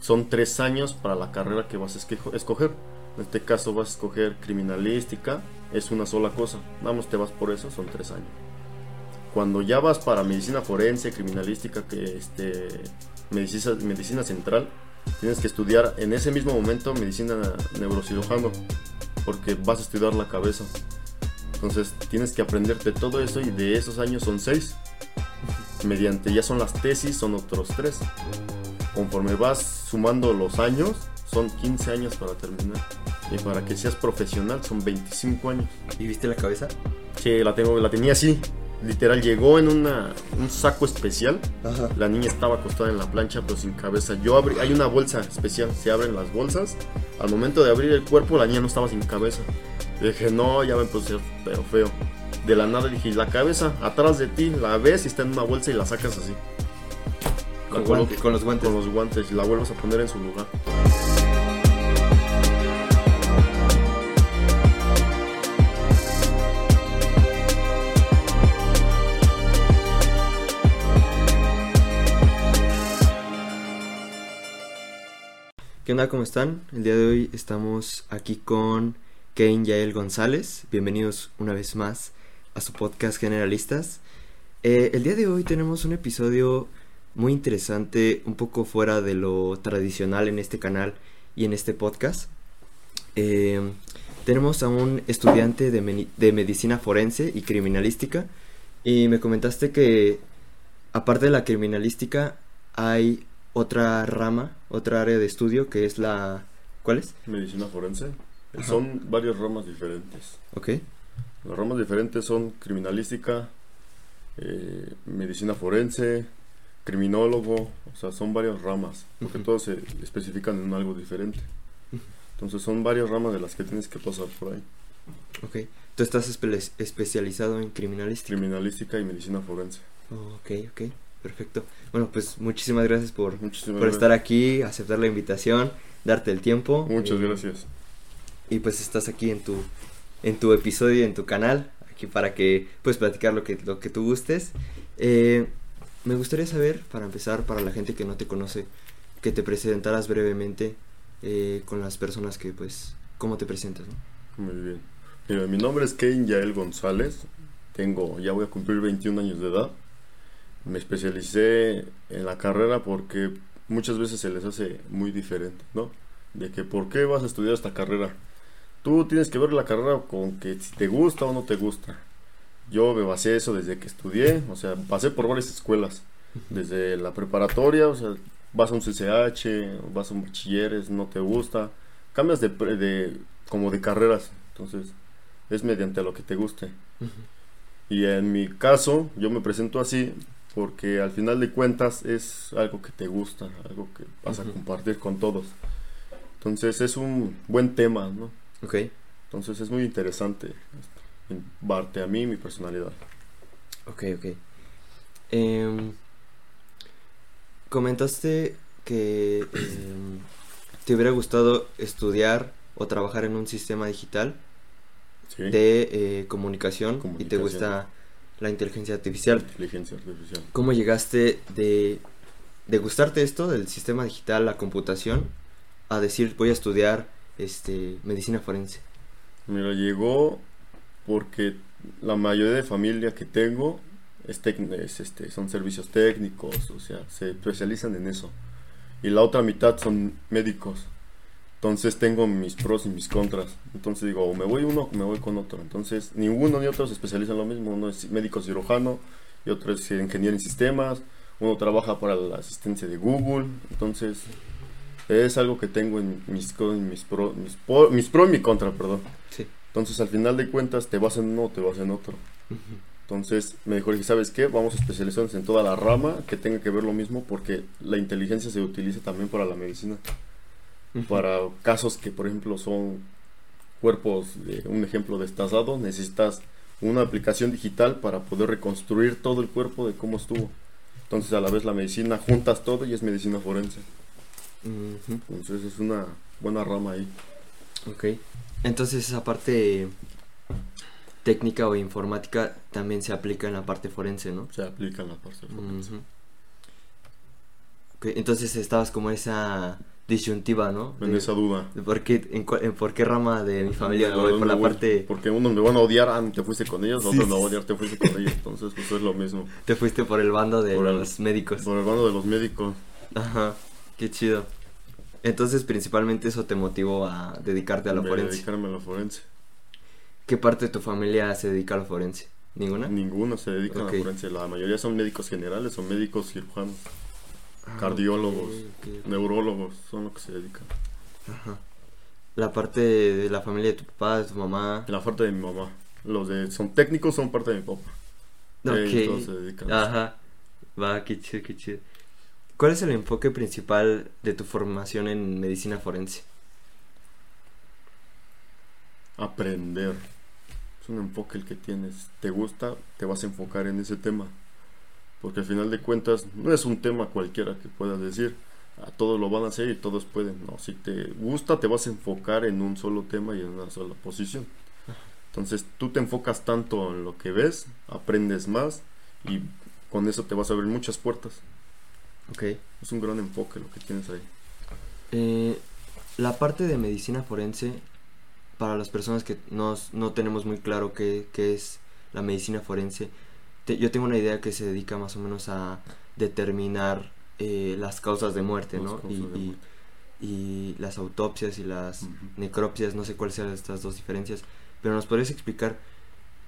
son tres años para la carrera que vas a escoger. En este caso vas a escoger criminalística, es una sola cosa. Vamos, te vas por eso, son tres años. Cuando ya vas para medicina forense, criminalística, que este, medicina, medicina central, tienes que estudiar en ese mismo momento medicina neurocirujano, porque vas a estudiar la cabeza. Entonces tienes que aprenderte todo eso y de esos años son seis. Mediante ya son las tesis, son otros tres. Conforme vas sumando los años, son 15 años para terminar. Y para que seas profesional son 25 años. ¿Y viste la cabeza? Sí, la, tengo, la tenía así. Literal, llegó en una, un saco especial. Ajá. La niña estaba acostada en la plancha, pero sin cabeza. Yo abrí, hay una bolsa especial, se abren las bolsas. Al momento de abrir el cuerpo, la niña no estaba sin cabeza. Dije, no, ya me puse feo, feo. De la nada dije, la cabeza atrás de ti, la ves y está en una bolsa y la sacas así. Con, con los guantes. Con los guantes y la vuelves a poner en su lugar. ¿Qué onda? ¿Cómo están? El día de hoy estamos aquí con Kane Yael González. Bienvenidos una vez más a su podcast Generalistas. Eh, el día de hoy tenemos un episodio muy interesante, un poco fuera de lo tradicional en este canal y en este podcast. Eh, tenemos a un estudiante de, de medicina forense y criminalística y me comentaste que aparte de la criminalística hay otra rama, otra área de estudio que es la... ¿Cuál es? Medicina forense. Ajá. Son varias ramas diferentes. Ok. Las ramas diferentes son criminalística, eh, medicina forense, criminólogo, o sea, son varias ramas, porque Ujú. todos se especifican en algo diferente. Entonces son varias ramas de las que tienes que pasar por ahí. Ok. Tú estás espe- especializado en criminalística. Criminalística y medicina forense. Oh, ok, ok. Perfecto. Bueno, pues muchísimas gracias por, Muchísimas por gracias. estar aquí, aceptar la invitación, darte el tiempo. Muchas Eh, gracias. Y pues estás aquí en tu, en tu episodio, en tu canal, aquí para que puedas platicar lo que, lo que tú gustes. Eh, me gustaría saber, para empezar, para la gente que no te conoce, que te presentaras brevemente eh, con las personas que, pues, cómo te presentas, ¿no? Muy bien. Mira, mi nombre es Kane Yael González. Tengo, ya voy a cumplir 21 años de edad. Me especialicé en la carrera porque muchas veces se les hace muy diferente, ¿no? De que, ¿por qué vas a estudiar esta carrera? Tú tienes que ver la carrera con que si te gusta o no te gusta. Yo me basé eso desde que estudié, o sea, pasé por varias escuelas. Desde la preparatoria, o sea, vas a un CCH, vas a un bachilleres, no te gusta. Cambias de, de como de carreras, entonces es mediante lo que te guste. Y en mi caso, yo me presento así porque al final de cuentas es algo que te gusta, algo que vas a compartir con todos. Entonces es un buen tema, ¿no? Ok. Entonces es muy interesante en parte a mí mi personalidad. Ok, ok. Em, comentaste que em, te hubiera gustado estudiar o trabajar en un sistema digital ¿Sí? de eh, comunicación, y te gusta la inteligencia artificial. Inteligencia artificial. ¿Cómo llegaste de, de gustarte esto del sistema digital, la computación, a decir voy a estudiar este medicina forense? Mira, llegó porque la mayoría de familia que tengo es es, este, son servicios técnicos, o sea, se especializan en eso. Y la otra mitad son médicos. Entonces tengo mis pros y mis contras. Entonces digo, o me voy uno o me voy con otro. Entonces ninguno ni otro se especializa en lo mismo. Uno es médico cirujano y otro es ingeniero en sistemas. Uno trabaja para la asistencia de Google. Entonces es algo que tengo en mis, en mis, pro, mis, po- mis pro y mi contra, perdón. Sí. Entonces, al final de cuentas, te vas en uno o te vas en otro. Entonces, me dijo, dije, ¿sabes qué? Vamos a especializarnos en toda la rama que tenga que ver lo mismo porque la inteligencia se utiliza también para la medicina. Para casos que, por ejemplo, son cuerpos, de un ejemplo destazado, necesitas una aplicación digital para poder reconstruir todo el cuerpo de cómo estuvo. Entonces, a la vez la medicina, juntas todo y es medicina forense. Entonces, es una buena rama ahí. Ok. Entonces esa parte técnica o informática también se aplica en la parte forense, ¿no? Se aplica en la parte forense. Ujú. Ok, Entonces estabas como esa disyuntiva, ¿no? En De- esa duda. de por, qué, en, en por qué rama de mi familia ¿A voy, por la voy? parte... Porque unos me van a odiar, ah, te fuiste con ellos, Sí, otros me van a odiar, te fuiste con ellos. Entonces, pues es lo mismo. Te fuiste por el bando de Por el- los médicos. Por el bando de los médicos. Ajá, qué chido. Entonces, principalmente eso te motivó a dedicarte a la me forense. dedicarme a la forense. ¿Qué parte de tu familia se dedica a la forense? ¿Ninguna? Ninguno se dedica a la forense. La mayoría son médicos generales o médicos cirujanos. Ah, cardiólogos. Neurólogos son los que se dedican. Ajá. La parte de la familia de tu papá, de tu mamá. La parte de mi mamá. Los de son técnicos son parte de mi papá. Ellos todos se Ok. dedican. Ajá. Va, qué chido, qué chido. ¿Cuál es el enfoque principal de tu formación en medicina forense? Aprender. Es un enfoque el que tienes. Te gusta, te vas a enfocar en ese tema. Porque al final de cuentas no es un tema cualquiera que puedas decir. A todos lo van a hacer y todos pueden. No, si te gusta, te vas a enfocar en un solo tema y en una sola posición. Entonces tú te enfocas tanto en lo que ves, aprendes más y con eso te vas a abrir muchas puertas. Ok. Es un gran enfoque lo que tienes ahí. Eh, la parte de medicina forense, para las personas que no, no tenemos muy claro qué, qué es la medicina forense, te- yo tengo una idea que se dedica más o menos a determinar eh, las causas de muerte, ¿no? Y, de y- muerte. y las autopsias y las Ujú. necropsias, no sé cuáles sean estas dos diferencias, pero nos podrías explicar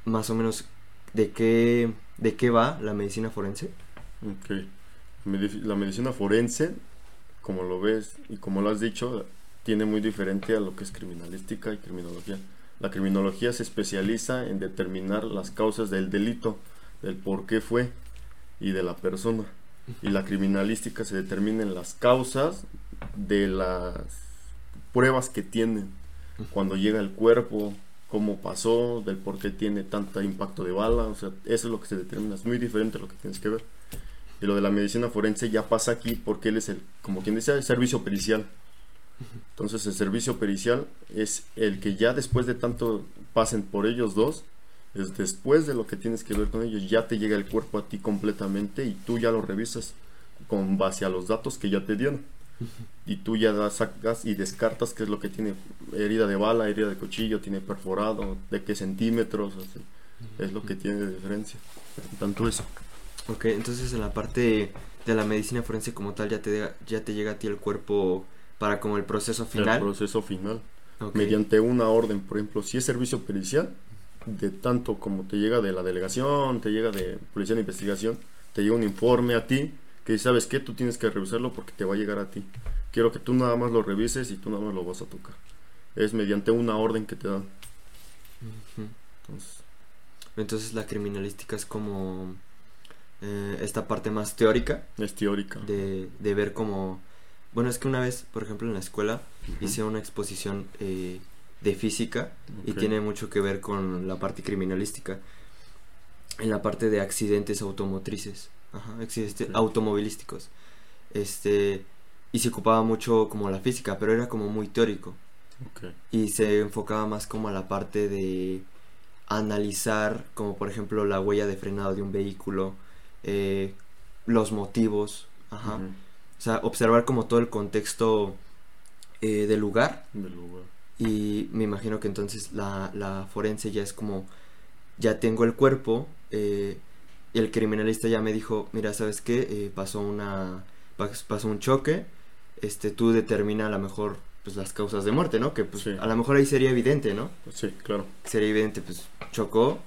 más o menos de qué, de qué va la medicina forense? Ok. La medicina forense, como lo ves y como lo has dicho, tiene muy diferente a lo que es criminalística y criminología. La criminología se especializa en determinar las causas del delito, del por qué fue y de la persona. Y la criminalística se determina en las causas de las pruebas que tienen. Cuando llega el cuerpo, cómo pasó, del por qué tiene tanto impacto de bala, o sea, eso es lo que se determina, es muy diferente a lo que tienes que ver. Y lo de la medicina forense ya pasa aquí porque él es el, como quien dice, el servicio pericial. Entonces el servicio pericial es el que ya después de tanto pasen por ellos dos, es después de lo que tienes que ver con ellos, ya te llega el cuerpo a ti completamente y tú ya lo revisas con base a los datos que ya te dieron. Y tú ya sacas y descartas qué es lo que tiene herida de bala, herida de cuchillo, tiene perforado, de qué centímetros, así. es lo que tiene de diferencia. Tanto eso. Ok, entonces en la parte de la medicina forense como tal ya te, ya te llega a ti el cuerpo para como el proceso El final. proceso final. Ok. mediante una orden, por ejemplo, si es servicio pericial, de tanto como te llega de la delegación, te llega de policía de investigación, te llega un informe a ti que sabes qué, tú tienes que revisarlo porque te va a llegar a ti. Quiero que tú nada más lo revises y tú nada más lo vas a tocar. Es mediante una orden que te dan. Entonces, Entonces la criminalística es como eh, esta parte más teórica es teórica. de, de ver como... Bueno, es que una vez, por ejemplo, en la escuela hice una exposición eh, de física y tiene mucho que ver con la parte criminalística. En la parte de accidentes automotrices, ajá, accidentes automovilísticos. Este, y se ocupaba mucho como la física, pero era como muy teórico. Y se enfocaba más como a la parte de analizar, como por ejemplo la huella de frenado de un vehículo, eh, los motivos, ajá. O sea, observar como todo el contexto eh, del lugar Del lugar. y me imagino que entonces la, la forense ya es como, ya tengo el cuerpo eh, y el criminalista ya me dijo, mira, ¿sabes qué? Eh, pasó una, pas- pasó un choque, este, tú determina a lo mejor pues las causas de muerte, ¿no? Que pues Sí. a lo mejor ahí sería evidente, ¿no? Sí, claro. Sería evidente, pues chocó,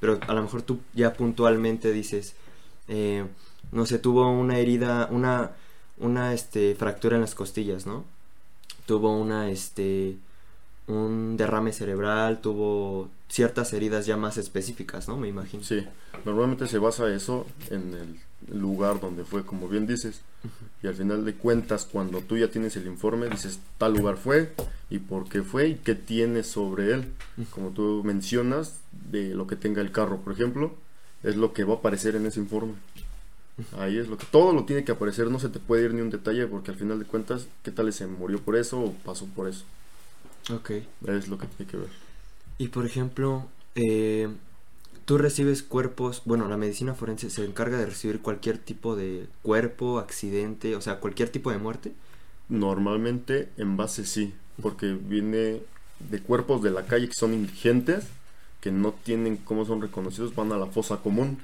pero a lo mejor tú ya puntualmente dices, eh, no sé, tuvo una herida, una, una, este, fractura en las costillas, ¿no? Tuvo una, este, un derrame cerebral, tuvo ciertas heridas ya más específicas, ¿no? Me imagino. Sí, normalmente se basa eso en el lugar donde fue, como bien dices. Y al final de cuentas, cuando tú ya tienes el informe, dices tal lugar fue y por qué fue y qué tiene sobre él. Como tú mencionas, de lo que tenga el carro, por ejemplo, es lo que va a aparecer en ese informe. Ahí es lo que todo lo tiene que aparecer, no se te puede ir ni un detalle porque al final de cuentas, ¿qué tal se murió por eso o pasó por eso? Ok. Es lo que tiene que ver. Y por ejemplo, eh, Tú recibes cuerpos, bueno, la medicina forense se encarga de recibir cualquier tipo de cuerpo, accidente, o sea, cualquier tipo de muerte. Normalmente en base sí, porque viene de cuerpos de la calle que son indigentes, que no tienen cómo son reconocidos, van a la fosa común.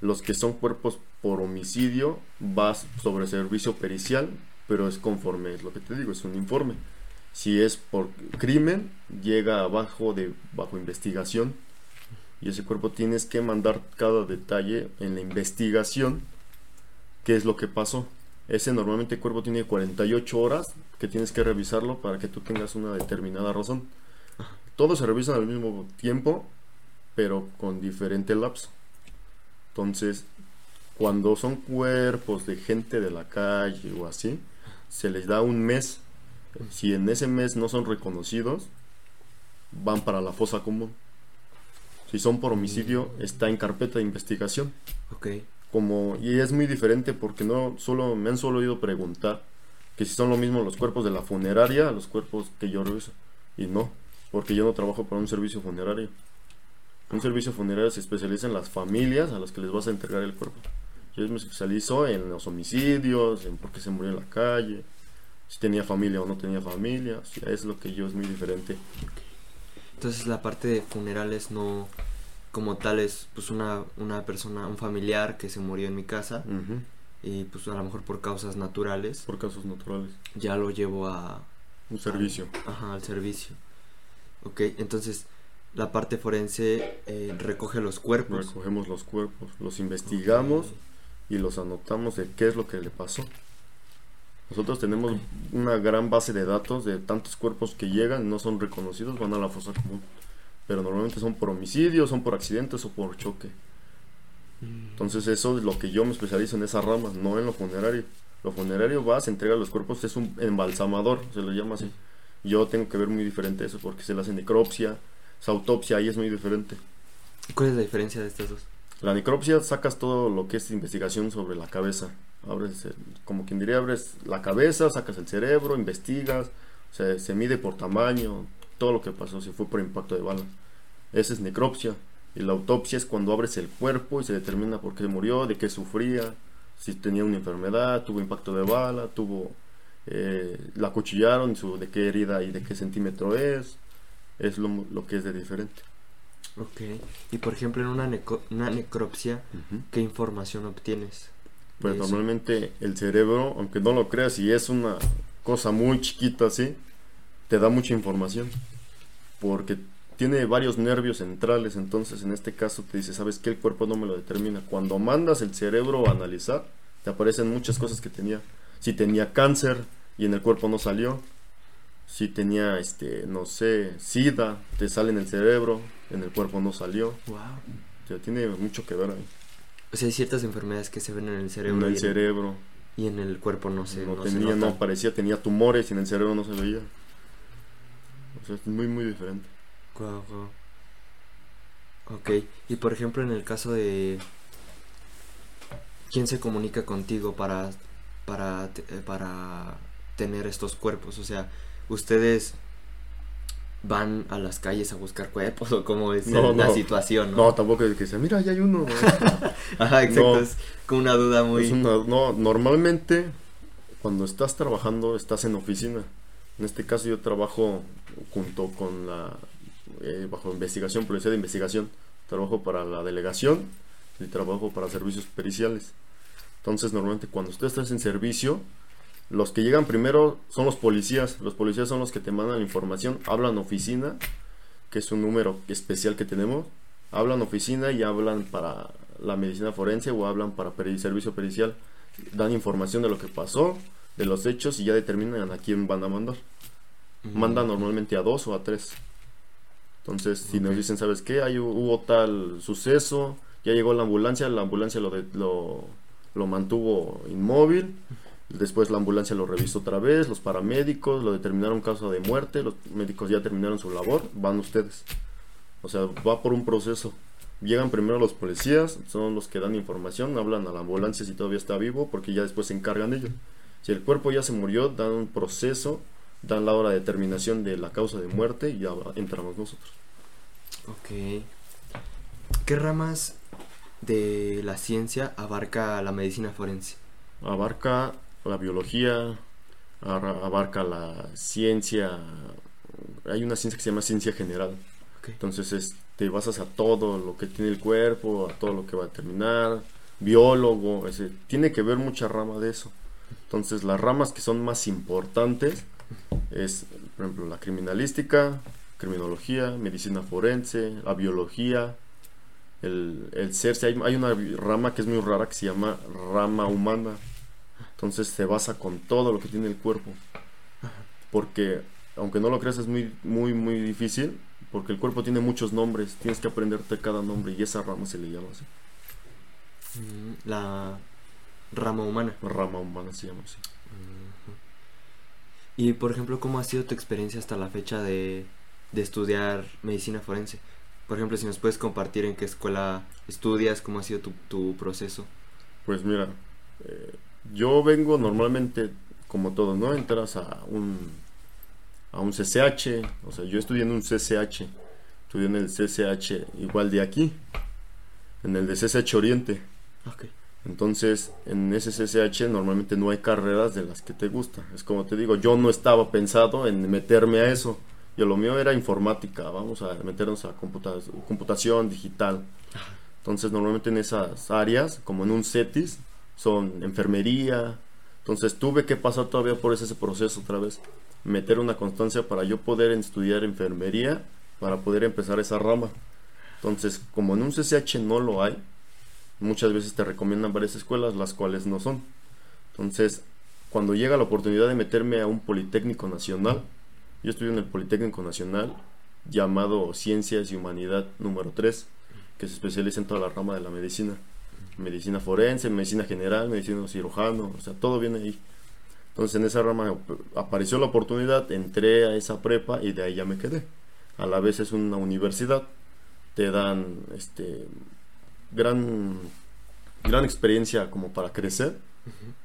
Los que son cuerpos por homicidio vas sobre servicio pericial, pero es conforme, es lo que te digo, es un informe. Si es por crimen, llega abajo de bajo investigación y ese cuerpo tienes que mandar cada detalle en la investigación qué es lo que pasó. Ese normalmente cuerpo tiene 48 horas que tienes que revisarlo para que tú tengas una determinada razón. Todos se revisan al mismo tiempo, pero con diferente lapso. Entonces, cuando son cuerpos de gente de la calle o así, se les da un mes. Si en ese mes no son reconocidos, van para la fosa común. Si son por homicidio, está en carpeta de investigación. Ok. Como, y es muy diferente porque no solo me han solo oído preguntar que si son lo mismo los cuerpos de la funeraria a los cuerpos que yo reviso. Y no, porque yo no trabajo para un servicio funerario. Un servicio funerario se especializa en las familias a las que les vas a entregar el cuerpo. Yo me especializo en los homicidios, en por qué se murió en la calle, si tenía familia o no tenía familia. O sea, es lo que yo es muy diferente. Entonces la parte de funerales no como tal es pues una, una persona, un familiar que se murió en mi casa y pues a lo mejor por causas naturales Por casos naturales. ya lo llevo a Un servicio. ajá, al servicio. Ok, entonces la parte forense eh, recoge los cuerpos. Recogemos los cuerpos, los investigamos y los anotamos de qué es lo que le pasó. Nosotros tenemos una gran base de datos de tantos cuerpos que llegan, no son reconocidos, van a la fosa común. Pero normalmente son por homicidio, son por accidentes o por choque. Mm, Entonces eso es lo que yo me especializo en esa rama, no en lo funerario. Lo funerario va, se entrega los cuerpos, es un embalsamador, se le llama así. Yo tengo que ver muy diferente eso porque se le hace necropsia, esa autopsia ahí es muy diferente. ¿Cuál es la diferencia de estas dos? La necropsia sacas todo lo que es investigación sobre la cabeza. Abres, el- como quien diría, abres la cabeza, sacas el cerebro, investigas, se, se mide por tamaño, todo lo que pasó, si fue por impacto de bala. Esa es necropsia. Y la autopsia es cuando abres el cuerpo y se determina por qué murió, de qué sufría, si tenía una enfermedad, tuvo impacto de bala, tuvo eh, la acuchillaron, su, de qué herida y de qué centímetro es. Es lo, lo que es de diferente. Ok, y por ejemplo en una, neco- una necropsia, ¿qué información obtienes? Pues eso? normalmente el cerebro, aunque no lo creas, y es una cosa muy chiquita así, te da mucha información. Porque tiene varios nervios centrales, entonces en este caso te dice, ¿sabes qué? El cuerpo no me lo determina. Cuando mandas el cerebro a analizar, te aparecen muchas cosas que tenía. Si tenía cáncer y en el cuerpo no salió. Si tenía, este, no sé, sida, te sale en el cerebro, en el cuerpo no salió. Wow. O sea, tiene mucho que ver ahí. O sea, hay ciertas enfermedades que se ven en el cerebro, En y, el en, cerebro. y en el cuerpo no se, no, no se tenía, no parecía, tenía tumores y en el cerebro no se veía. O sea, es muy, muy diferente. Guau, guau. Ok, y por ejemplo en el caso de... ¿Quién se comunica contigo para, para, eh, para tener estos cuerpos? O sea, ¿ustedes van a las calles a buscar cuerpos o cómo es No, la no. situación? No, ¿no? tampoco es que sea, mira, ya hay uno. Ajá, exacto, es como una duda muy... Una- no, normalmente cuando estás trabajando estás en oficina. En este caso yo trabajo junto con la, eh, bajo investigación, policía de investigación. Trabajo para la delegación y trabajo para servicios periciales. Entonces normalmente cuando tú estás en servicio, los que llegan primero son los policías. Los policías son los que te mandan la información, hablan oficina, que es un número especial que tenemos. Hablan oficina y hablan para la medicina forense o hablan para peri- servicio pericial. Dan información de lo que pasó, de los hechos y ya determinan a quién van a mandar. Mandan normalmente a dos o a tres. Entonces, si nos Ok. dicen, ¿sabes qué? Hay, hubo tal suceso, ya llegó la ambulancia, la ambulancia lo, de- lo, lo mantuvo inmóvil, después la ambulancia lo revisó otra vez, los paramédicos lo determinaron causa de muerte, los médicos ya terminaron su labor, van ustedes. O sea, va por un proceso. Llegan primero los policías, son los que dan información, hablan a la ambulancia si todavía está vivo, porque ya después se encargan ellos. Si el cuerpo ya se murió, dan un proceso, dan la hora de determinación de la causa de muerte y ya entramos nosotros. Ok. ¿Qué ramas de la ciencia abarca la medicina forense? Abarca la biología, abarca la ciencia, hay una ciencia que se llama ciencia general. Entonces te basas a todo lo que tiene el cuerpo, a todo lo que va a terminar, biólogo, ese, tiene que ver mucha rama de eso. Entonces las ramas que son más importantes es, por ejemplo, la criminalística, criminología, medicina forense, la biología, el, el hay, hay, una rama que es muy rara que se llama rama humana. Entonces se basa con todo lo que tiene el cuerpo. Porque, aunque no lo creas, es muy, muy, muy difícil. Porque el cuerpo tiene muchos nombres. Tienes que aprenderte cada nombre y esa rama se le llama así. Mm, la rama humana. Rama humana se llama así. Y por ejemplo, ¿cómo ha sido tu experiencia hasta la fecha de, de estudiar medicina forense? Por ejemplo, si nos puedes compartir en qué escuela estudias, cómo ha sido tu, tu proceso. Pues mira, eh, yo vengo normalmente, como todo, ¿no? Entras a un, a un CCH, o sea, yo estudié en un CCH, estudié en el CCH igual de aquí, en el de CCH Oriente. Okay. Entonces, en ese CCH normalmente no hay carreras de las que te gusta. Es como te digo, yo no estaba pensado en meterme a eso. Yo lo mío era informática, vamos a meternos a computación digital. Entonces, normalmente en esas áreas, como en un CETIS, son enfermería. Entonces, tuve que pasar todavía por ese, proceso otra vez. Meter una constancia para yo poder estudiar enfermería, para poder empezar esa rama. Entonces, como en un CCH no lo hay, muchas veces te recomiendan varias escuelas, las cuales no son. Entonces, cuando llega la oportunidad de meterme a un Politécnico Nacional, yo estudio en el Politécnico Nacional llamado Ciencias y Humanidad número 3, que se especializa en toda la rama de la medicina. Medicina forense, medicina general, medicina cirujano, o sea, todo viene ahí. Entonces en esa rama apareció la oportunidad, entré a esa prepa y de ahí ya me quedé. A la vez es una universidad, te dan este gran, gran experiencia como para crecer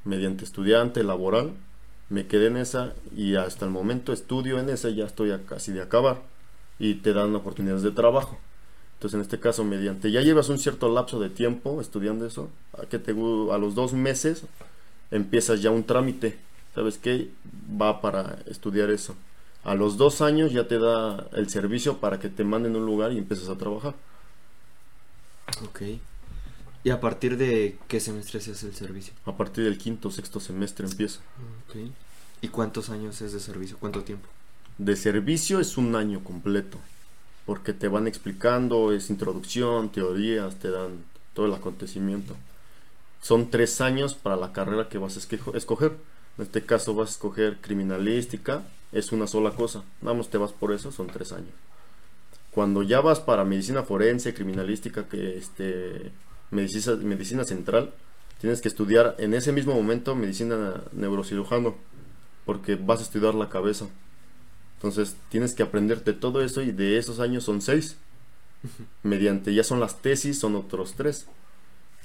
mediante estudiante, laboral. Me quedé en esa y hasta el momento estudio en esa, ya estoy casi de acabar y te dan oportunidades de trabajo. Entonces, en este caso, mediante ya llevas un cierto lapso de tiempo estudiando eso, a, que te, a los dos meses empiezas ya un trámite. ¿Sabes qué? Va para estudiar eso. A los dos años ya te da el servicio para que te manden a un lugar y empieces a trabajar. Ok. ¿Y a partir de qué semestre se hace el servicio? A partir del quinto o sexto semestre empieza. ¿Y cuántos años es de servicio? ¿Cuánto tiempo? De servicio es un año completo, porque te van explicando, es introducción, teorías, te dan todo el acontecimiento. Son tres años para la carrera que vas a escoger. En este caso vas a escoger criminalística, es una sola cosa. Vamos, te vas por eso, son tres años. Cuando ya vas para medicina forense, criminalística, que este, medicina, medicina central, tienes que estudiar en ese mismo momento medicina neurocirujano, porque vas a estudiar la cabeza. Entonces tienes que aprenderte todo eso y de esos años son seis. Mediante ya son las tesis, son otros tres.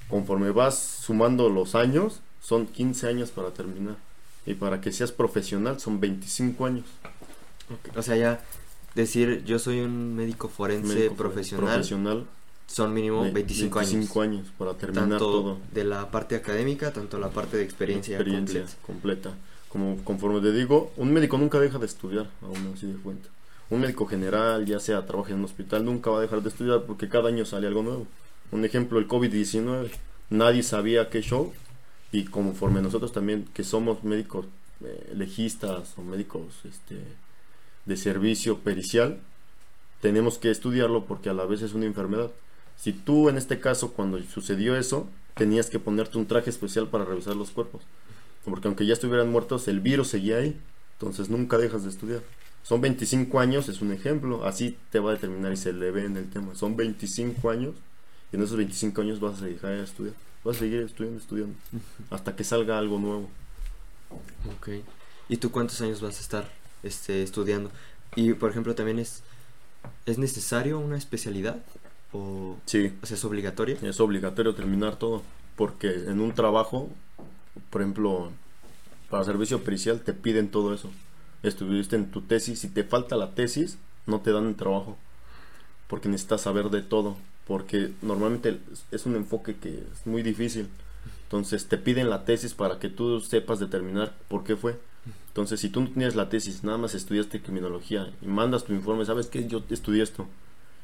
Conforme vas sumando los años, son 15 años para terminar. Y para que seas profesional son 25 años. O sea, ya decir yo soy un médico forense profesional, son mínimo 25, 25 años. para terminar todo. De la parte académica, tanto la parte de experiencia, experiencia completa. Como conforme te digo, un médico nunca deja de estudiar, aún así de cuenta. Un médico general, ya sea trabaja en un hospital, nunca va a dejar de estudiar porque cada año sale algo nuevo. Un ejemplo, el COVID-19. Nadie sabía qué show y conforme nosotros también, que somos médicos eh, legistas o médicos este, de servicio pericial, tenemos que estudiarlo porque a la vez es una enfermedad. Si tú en este caso cuando sucedió eso, tenías que ponerte un traje especial para revisar los cuerpos. Porque aunque ya estuvieran muertos, el virus seguía ahí. Entonces nunca dejas de estudiar. Son 25 años, es un ejemplo. Así te va a determinar y se le ve en el tema. Son 25 años y en esos 25 años vas a dejar de estudiar. Vas a seguir estudiando, estudiando. Hasta que salga algo nuevo. Ok. ¿Y tú cuántos años vas a estar este, estudiando. Y, por ejemplo, también es, ¿es necesario una especialidad? ¿O, sí. o sea, es obligatorio? Es obligatorio terminar todo. Porque en un trabajo, por ejemplo, para servicio pericial te piden todo eso. Estuviste en tu tesis, si te falta la tesis, no te dan el trabajo. Porque necesitas saber de todo. porque normalmente es un enfoque que es muy difícil. Entonces te piden la tesis para que tú sepas determinar por qué fue. Entonces si tú no tienes la tesis, nada más estudiaste criminología y mandas tu informe, sabes que yo estudié esto,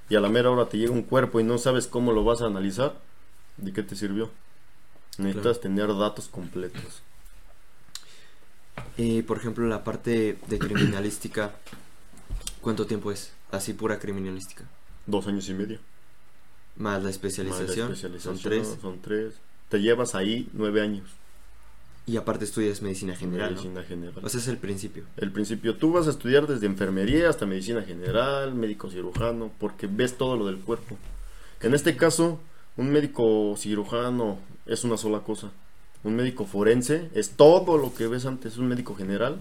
y a la mera hora te llega un cuerpo y no sabes cómo lo vas a analizar, ¿de qué te sirvió? Necesitas tener datos completos. Y por ejemplo, la parte de criminalística, ¿cuánto tiempo es? Así pura criminalística. Dos años y medio. Más la especialización. son tres. son tres. Te llevas ahí nueve años. Y aparte estudias medicina general. Medicina general. O sea, es el principio. El principio. Tú vas a estudiar desde enfermería hasta medicina general, médico cirujano, porque ves todo lo del cuerpo. En este caso, un médico cirujano es una sola cosa. Un médico forense es todo lo que ves antes. Un médico general,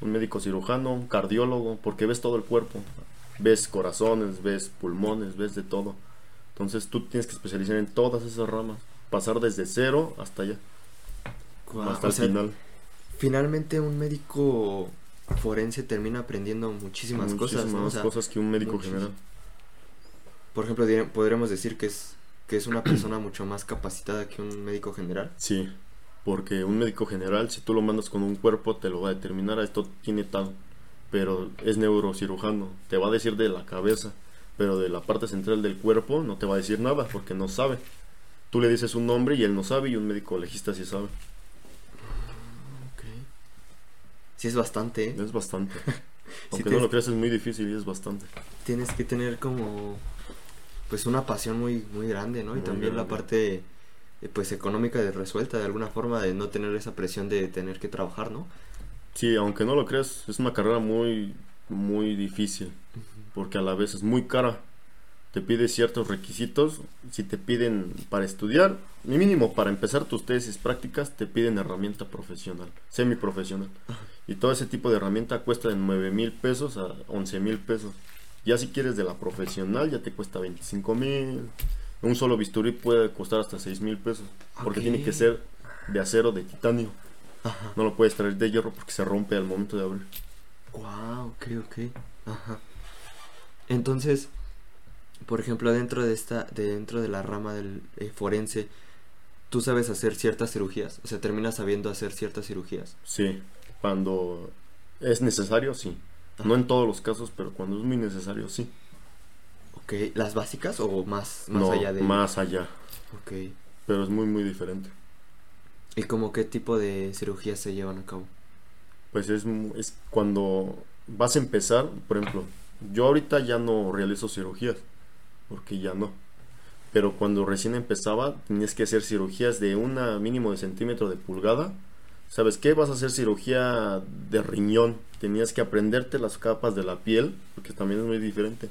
un médico cirujano, un cardiólogo, porque ves todo el cuerpo. Ves corazones, ves pulmones, ves de todo. Entonces tú tienes que especializar en todas esas ramas. Pasar desde cero hasta allá. Hasta el final. Finalmente un médico forense termina aprendiendo muchísimas, cosas. Más cosas que un médico general. Por ejemplo, podríamos decir que es que es una persona mucho más capacitada que un médico general. Sí, porque un médico general, si tú lo mandas con un cuerpo, te lo va a determinar, esto tiene tal, pero es neurocirujano, te va a decir de la cabeza, pero de la parte central del cuerpo no te va a decir nada, porque no sabe. Tú le dices un nombre y él no sabe, y un médico legista sí sabe. Ok. Sí es bastante, ¿eh? Es bastante. Aunque no lo creas es muy difícil y es bastante. Tienes que tener como pues una pasión muy muy grande, ¿no? y también la parte eh, pues económica de resuelta de alguna forma de no tener esa presión de tener que trabajar, ¿no? Sí, aunque no lo creas, es una carrera muy muy difícil, porque a la vez es muy cara. Te pide ciertos requisitos, si te piden para estudiar, mínimo para empezar tus tesis prácticas te piden herramienta profesional, semiprofesional. Y todo ese tipo de herramienta cuesta de 9 mil pesos a 11 mil pesos. Ya si quieres de la profesional, ya te cuesta 25 mil. Un solo bisturí puede costar hasta 6 mil pesos. Porque tiene que ser de acero, de titanio. No lo puedes traer de hierro porque se rompe al momento de abrir. Wow, ok, ok. Ajá. Entonces, por ejemplo, dentro de esta, dentro de la rama del eh, forense, ¿tú sabes hacer ciertas cirugías? O sea, ¿terminas sabiendo hacer ciertas cirugías? Sí, cuando es necesario, sí. No en todos los casos, pero cuando es muy necesario, sí. Ok, ¿las básicas o más, más allá de...? más allá. Ok. Pero es muy, muy diferente. ¿Y como qué tipo de cirugías se llevan a cabo? Pues es, es cuando vas a empezar, por ejemplo, yo ahorita ya no realizo cirugías, porque ya no. Pero cuando recién empezaba, tenías que hacer cirugías de una mínimo de centímetro de pulgada ¿Sabes qué? Vas a hacer cirugía de riñón. Tenías que aprenderte las capas de la piel, porque también es muy diferente.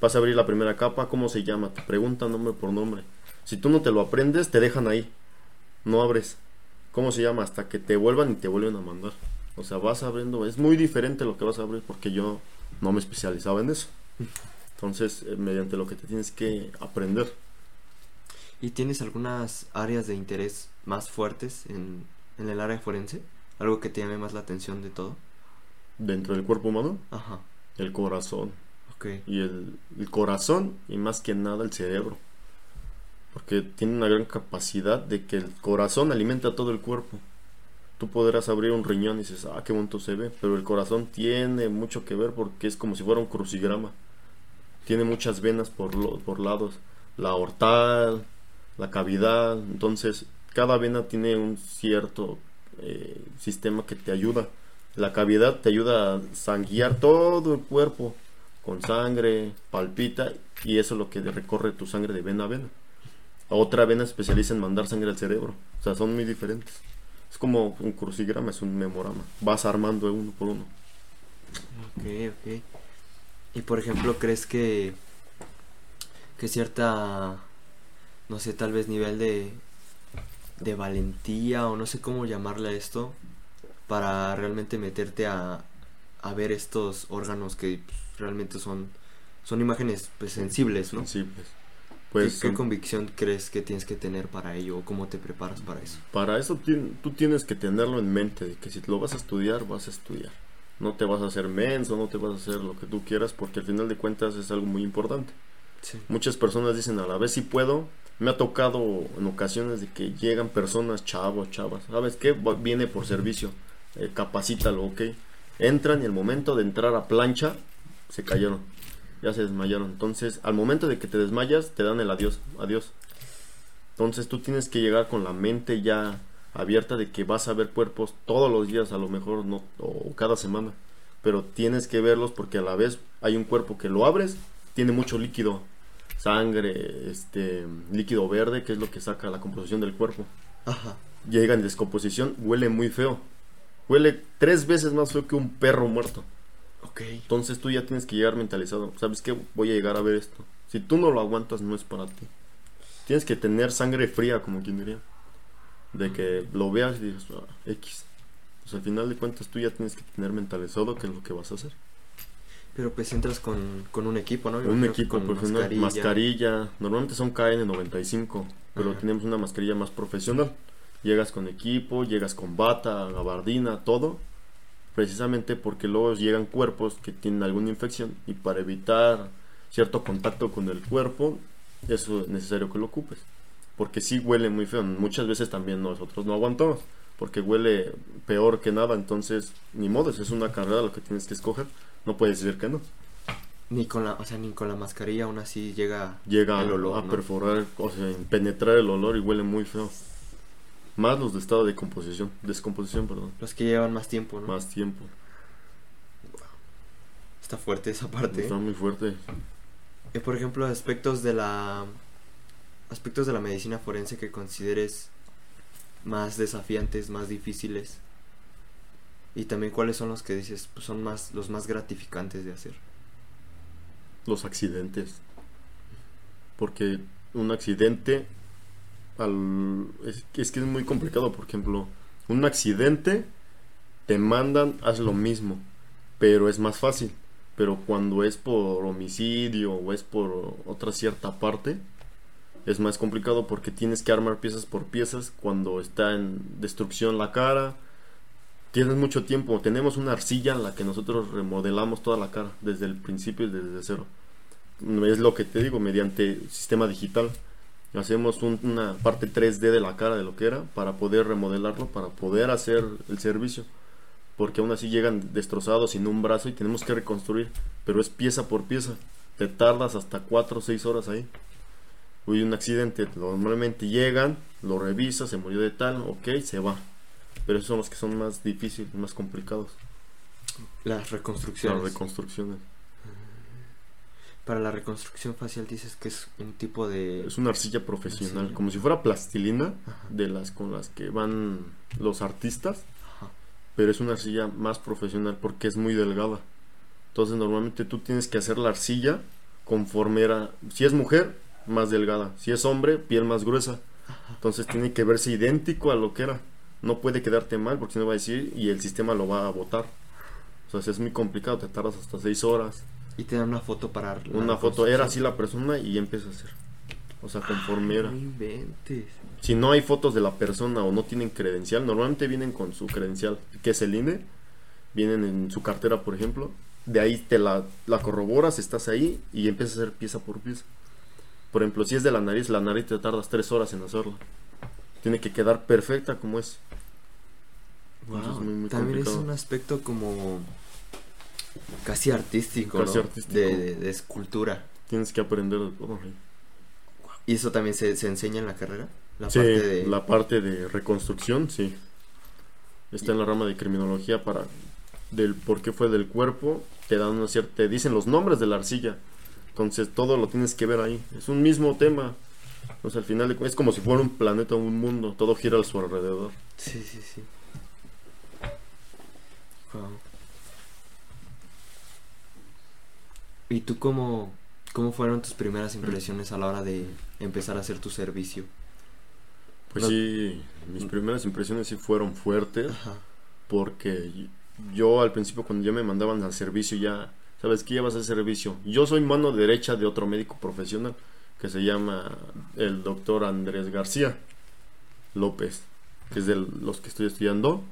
Vas a abrir la primera capa, ¿cómo se llama? Te preguntan nombre por nombre. Si tú no te lo aprendes, te dejan ahí. No abres. ¿Cómo se llama? Hasta que te vuelvan y te vuelven a mandar. O sea, vas abriendo. Es muy diferente lo que vas a abrir porque yo no me especializaba en eso. Entonces, eh, mediante lo que te tienes que aprender. ¿Y tienes algunas áreas de interés más fuertes en, en el área forense? ¿Algo que te llame más la atención de todo? ¿Dentro del cuerpo humano? Ajá. El corazón. Ok. Y el, corazón y más que nada el cerebro. Porque tiene una gran capacidad de que el corazón alimenta todo el cuerpo. Tú podrás abrir un riñón y dices, ah, qué bonito se ve. Pero el corazón tiene mucho que ver porque es como si fuera un crucigrama. Tiene muchas venas por, por lados. La aortal, la cavidad. Entonces, cada vena tiene un cierto eh, sistema que te ayuda. La cavidad te ayuda a sanguear todo el cuerpo con sangre, palpita y eso es lo que recorre tu sangre de vena a vena. otra vena especializa en mandar sangre al cerebro. O sea, son muy diferentes. Es como un crucigrama, es un memorama. Vas armando uno por uno. Ok, ok. Y por ejemplo, ¿crees que, que cierta, no sé, tal vez nivel de de valentía o no sé cómo llamarle a esto para realmente meterte a, a ver estos órganos que pues, realmente son son imágenes pues sensibles, ¿no? Sensibles. Pues, ¿Qué, convicción crees que tienes que tener para ello o cómo te preparas para eso? Para eso tú tienes que tenerlo en mente, de que si lo vas a estudiar, vas a estudiar. No te vas a hacer menso, no te vas a hacer lo que tú quieras, porque al final de cuentas es algo muy importante. Sí. Muchas personas dicen a la vez si puedo. Me ha tocado en ocasiones de que llegan personas, chavos, chavas. ¿Sabes qué? Viene por servicio. Eh, capacítalo, ok. Entran y al momento de entrar a plancha, se cayeron. Ya se desmayaron. Entonces, al momento de que te desmayas, te dan el adiós. Adiós. Entonces, tú tienes que llegar con la mente ya abierta de que vas a ver cuerpos todos los días, a lo mejor no, o cada semana. Pero tienes que verlos porque a la vez hay un cuerpo que lo abres, tiene mucho líquido, sangre, este, líquido verde, que es lo que saca la composición del cuerpo. Ajá. Llega en descomposición, huele muy feo. Huele tres veces más feo que un perro muerto. Ok. Entonces tú ya tienes que llegar mentalizado. ¿Sabes qué? Voy a llegar a ver esto. Si tú no lo aguantas, no es para ti. Tienes que tener sangre fría, como quien diría. De que lo veas y digas, "Ah, X. Pues al final de cuentas tú ya tienes que tener mentalizado qué es lo que vas a hacer. Pero pues entras con, con un equipo, ¿no? Un equipo con profesional, mascarilla. Normalmente son KN95, pero Ajá. tenemos una mascarilla más profesional. Llegas con equipo, llegas con bata, gabardina, todo. Precisamente porque luego llegan cuerpos que tienen alguna infección y para evitar cierto contacto con el cuerpo, eso es necesario que lo ocupes. Porque sí huele muy feo. Muchas veces también nosotros no aguantamos. Porque huele peor que nada. Entonces, ni modo, es una carrera lo que tienes que escoger. No puedes decir que no. Ni con la, o sea, ni con la mascarilla aún así llega llega el olor, a ¿no? perforar, o sea, penetrar el olor y huele muy feo. Más los de estado de composición, descomposición, perdón, los que llevan más tiempo, ¿no? más tiempo. Está fuerte esa parte. Está muy fuerte. Eh, por ejemplo, aspectos de la aspectos de la medicina forense que consideres más desafiantes, más difíciles. Y también cuáles son los que dices pues, son más los más gratificantes de hacer. Los accidentes. Porque un accidente al, es, es que es muy complicado, por ejemplo, un accidente te mandan, haz lo mismo, pero es más fácil. Pero cuando es por homicidio o es por otra cierta parte, es más complicado porque tienes que armar piezas por piezas cuando está en destrucción la cara. Tienes mucho tiempo. Tenemos una arcilla en la que nosotros remodelamos toda la cara desde el principio y desde cero. Es lo que te digo, mediante sistema digital. Hacemos un- una parte 3D de la cara de lo que era para poder remodelarlo, para poder hacer el servicio. Porque aún así llegan destrozados sin un brazo y tenemos que reconstruir. Pero es pieza por pieza. Te tardas hasta 4 o 6 horas ahí. Hubo un accidente, normalmente llegan, lo revisas, se murió de tal, ok, se va. Pero esos son los que son más difíciles, más complicados. Las reconstrucciones. Las reconstrucciones. Para la reconstrucción facial dices que es un tipo de Es una arcilla profesional, como si fuera plastilina Ajá. de las con las que van los artistas, Ajá. pero es una arcilla más profesional porque es muy delgada. Entonces normalmente tú tienes que hacer la arcilla conforme era, si es mujer, más delgada, si es hombre, piel más gruesa. Entonces tiene que verse idéntico a lo que era. No puede quedarte mal porque si no va a decir y el sistema lo va a botar. O sea, es muy complicado, te tardas hasta 6 horas. y te dan una foto para Una foto, era así la persona y empieza a hacer. O sea, conforme era. Inventes. Si no hay fotos de la persona o no tienen credencial, normalmente vienen con su credencial, que es el INE, vienen en su cartera, por ejemplo. De ahí te la, la corroboras, estás ahí y empiezas a hacer pieza por pieza. Por ejemplo, si es de la nariz, la nariz te tardas tres horas en hacerla. Tiene que quedar perfecta como es. Wow, muy, muy También es un aspecto como casi artístico, Casi ¿no? artístico. De, de- de escultura. Tienes que aprender de todo. ¿eh? ¿Y eso también se, se enseña en la carrera? La sí, parte de... la parte de reconstrucción, sí. Está en la rama de criminología para del por qué fue del cuerpo, te dan una cierta, te dicen los nombres de la arcilla. Entonces todo lo tienes que ver ahí. Es un mismo tema. O sea, al final es como si fuera un planeta, un mundo, todo gira a su alrededor. Sí, sí, sí. Wow. ¿Y tú cómo, cómo fueron tus primeras impresiones a la hora de empezar a hacer tu servicio? Pues No- sí, mis primeras impresiones sí fueron fuertes. Ajá. porque yo al principio cuando ya me mandaban al servicio ya, ¿sabes qué? Ya vas a hacer servicio. Yo soy mano derecha de otro médico profesional que se llama el doctor Andrés García López, que es de los que estoy estudiando.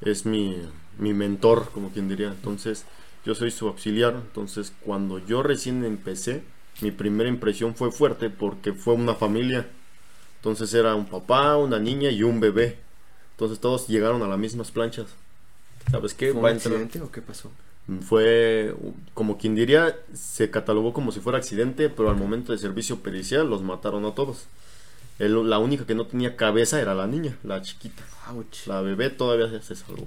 Es mi, mi mentor, como quien diría. Entonces, yo soy su auxiliar. Entonces, cuando yo recién empecé, mi primera impresión fue fuerte porque fue una familia. Entonces era un papá, una niña y un bebé. Entonces todos llegaron a las mismas planchas. ¿Sabes qué? ¿Fue Va a un entrar- accidente o qué pasó? Fue como quien diría, se catalogó como si fuera accidente, pero al momento de servicio pericial los mataron a todos. El- la única que no tenía cabeza era la niña, la chiquita. Ouch. La bebé todavía se salvó.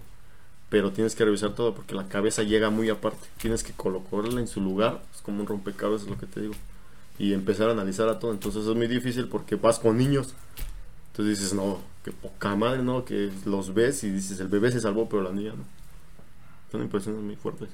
Pero tienes que revisar todo porque la cabeza llega muy aparte. Tienes que colocarla en su lugar. Es como un rompecabezas lo que te digo. Y empezar a analizar a todo. Entonces es muy difícil porque vas con niños. Entonces dices, no, qué poca madre, ¿no? Que los ves y dices, el bebé se salvó, pero la niña no. Son impresiones muy fuertes.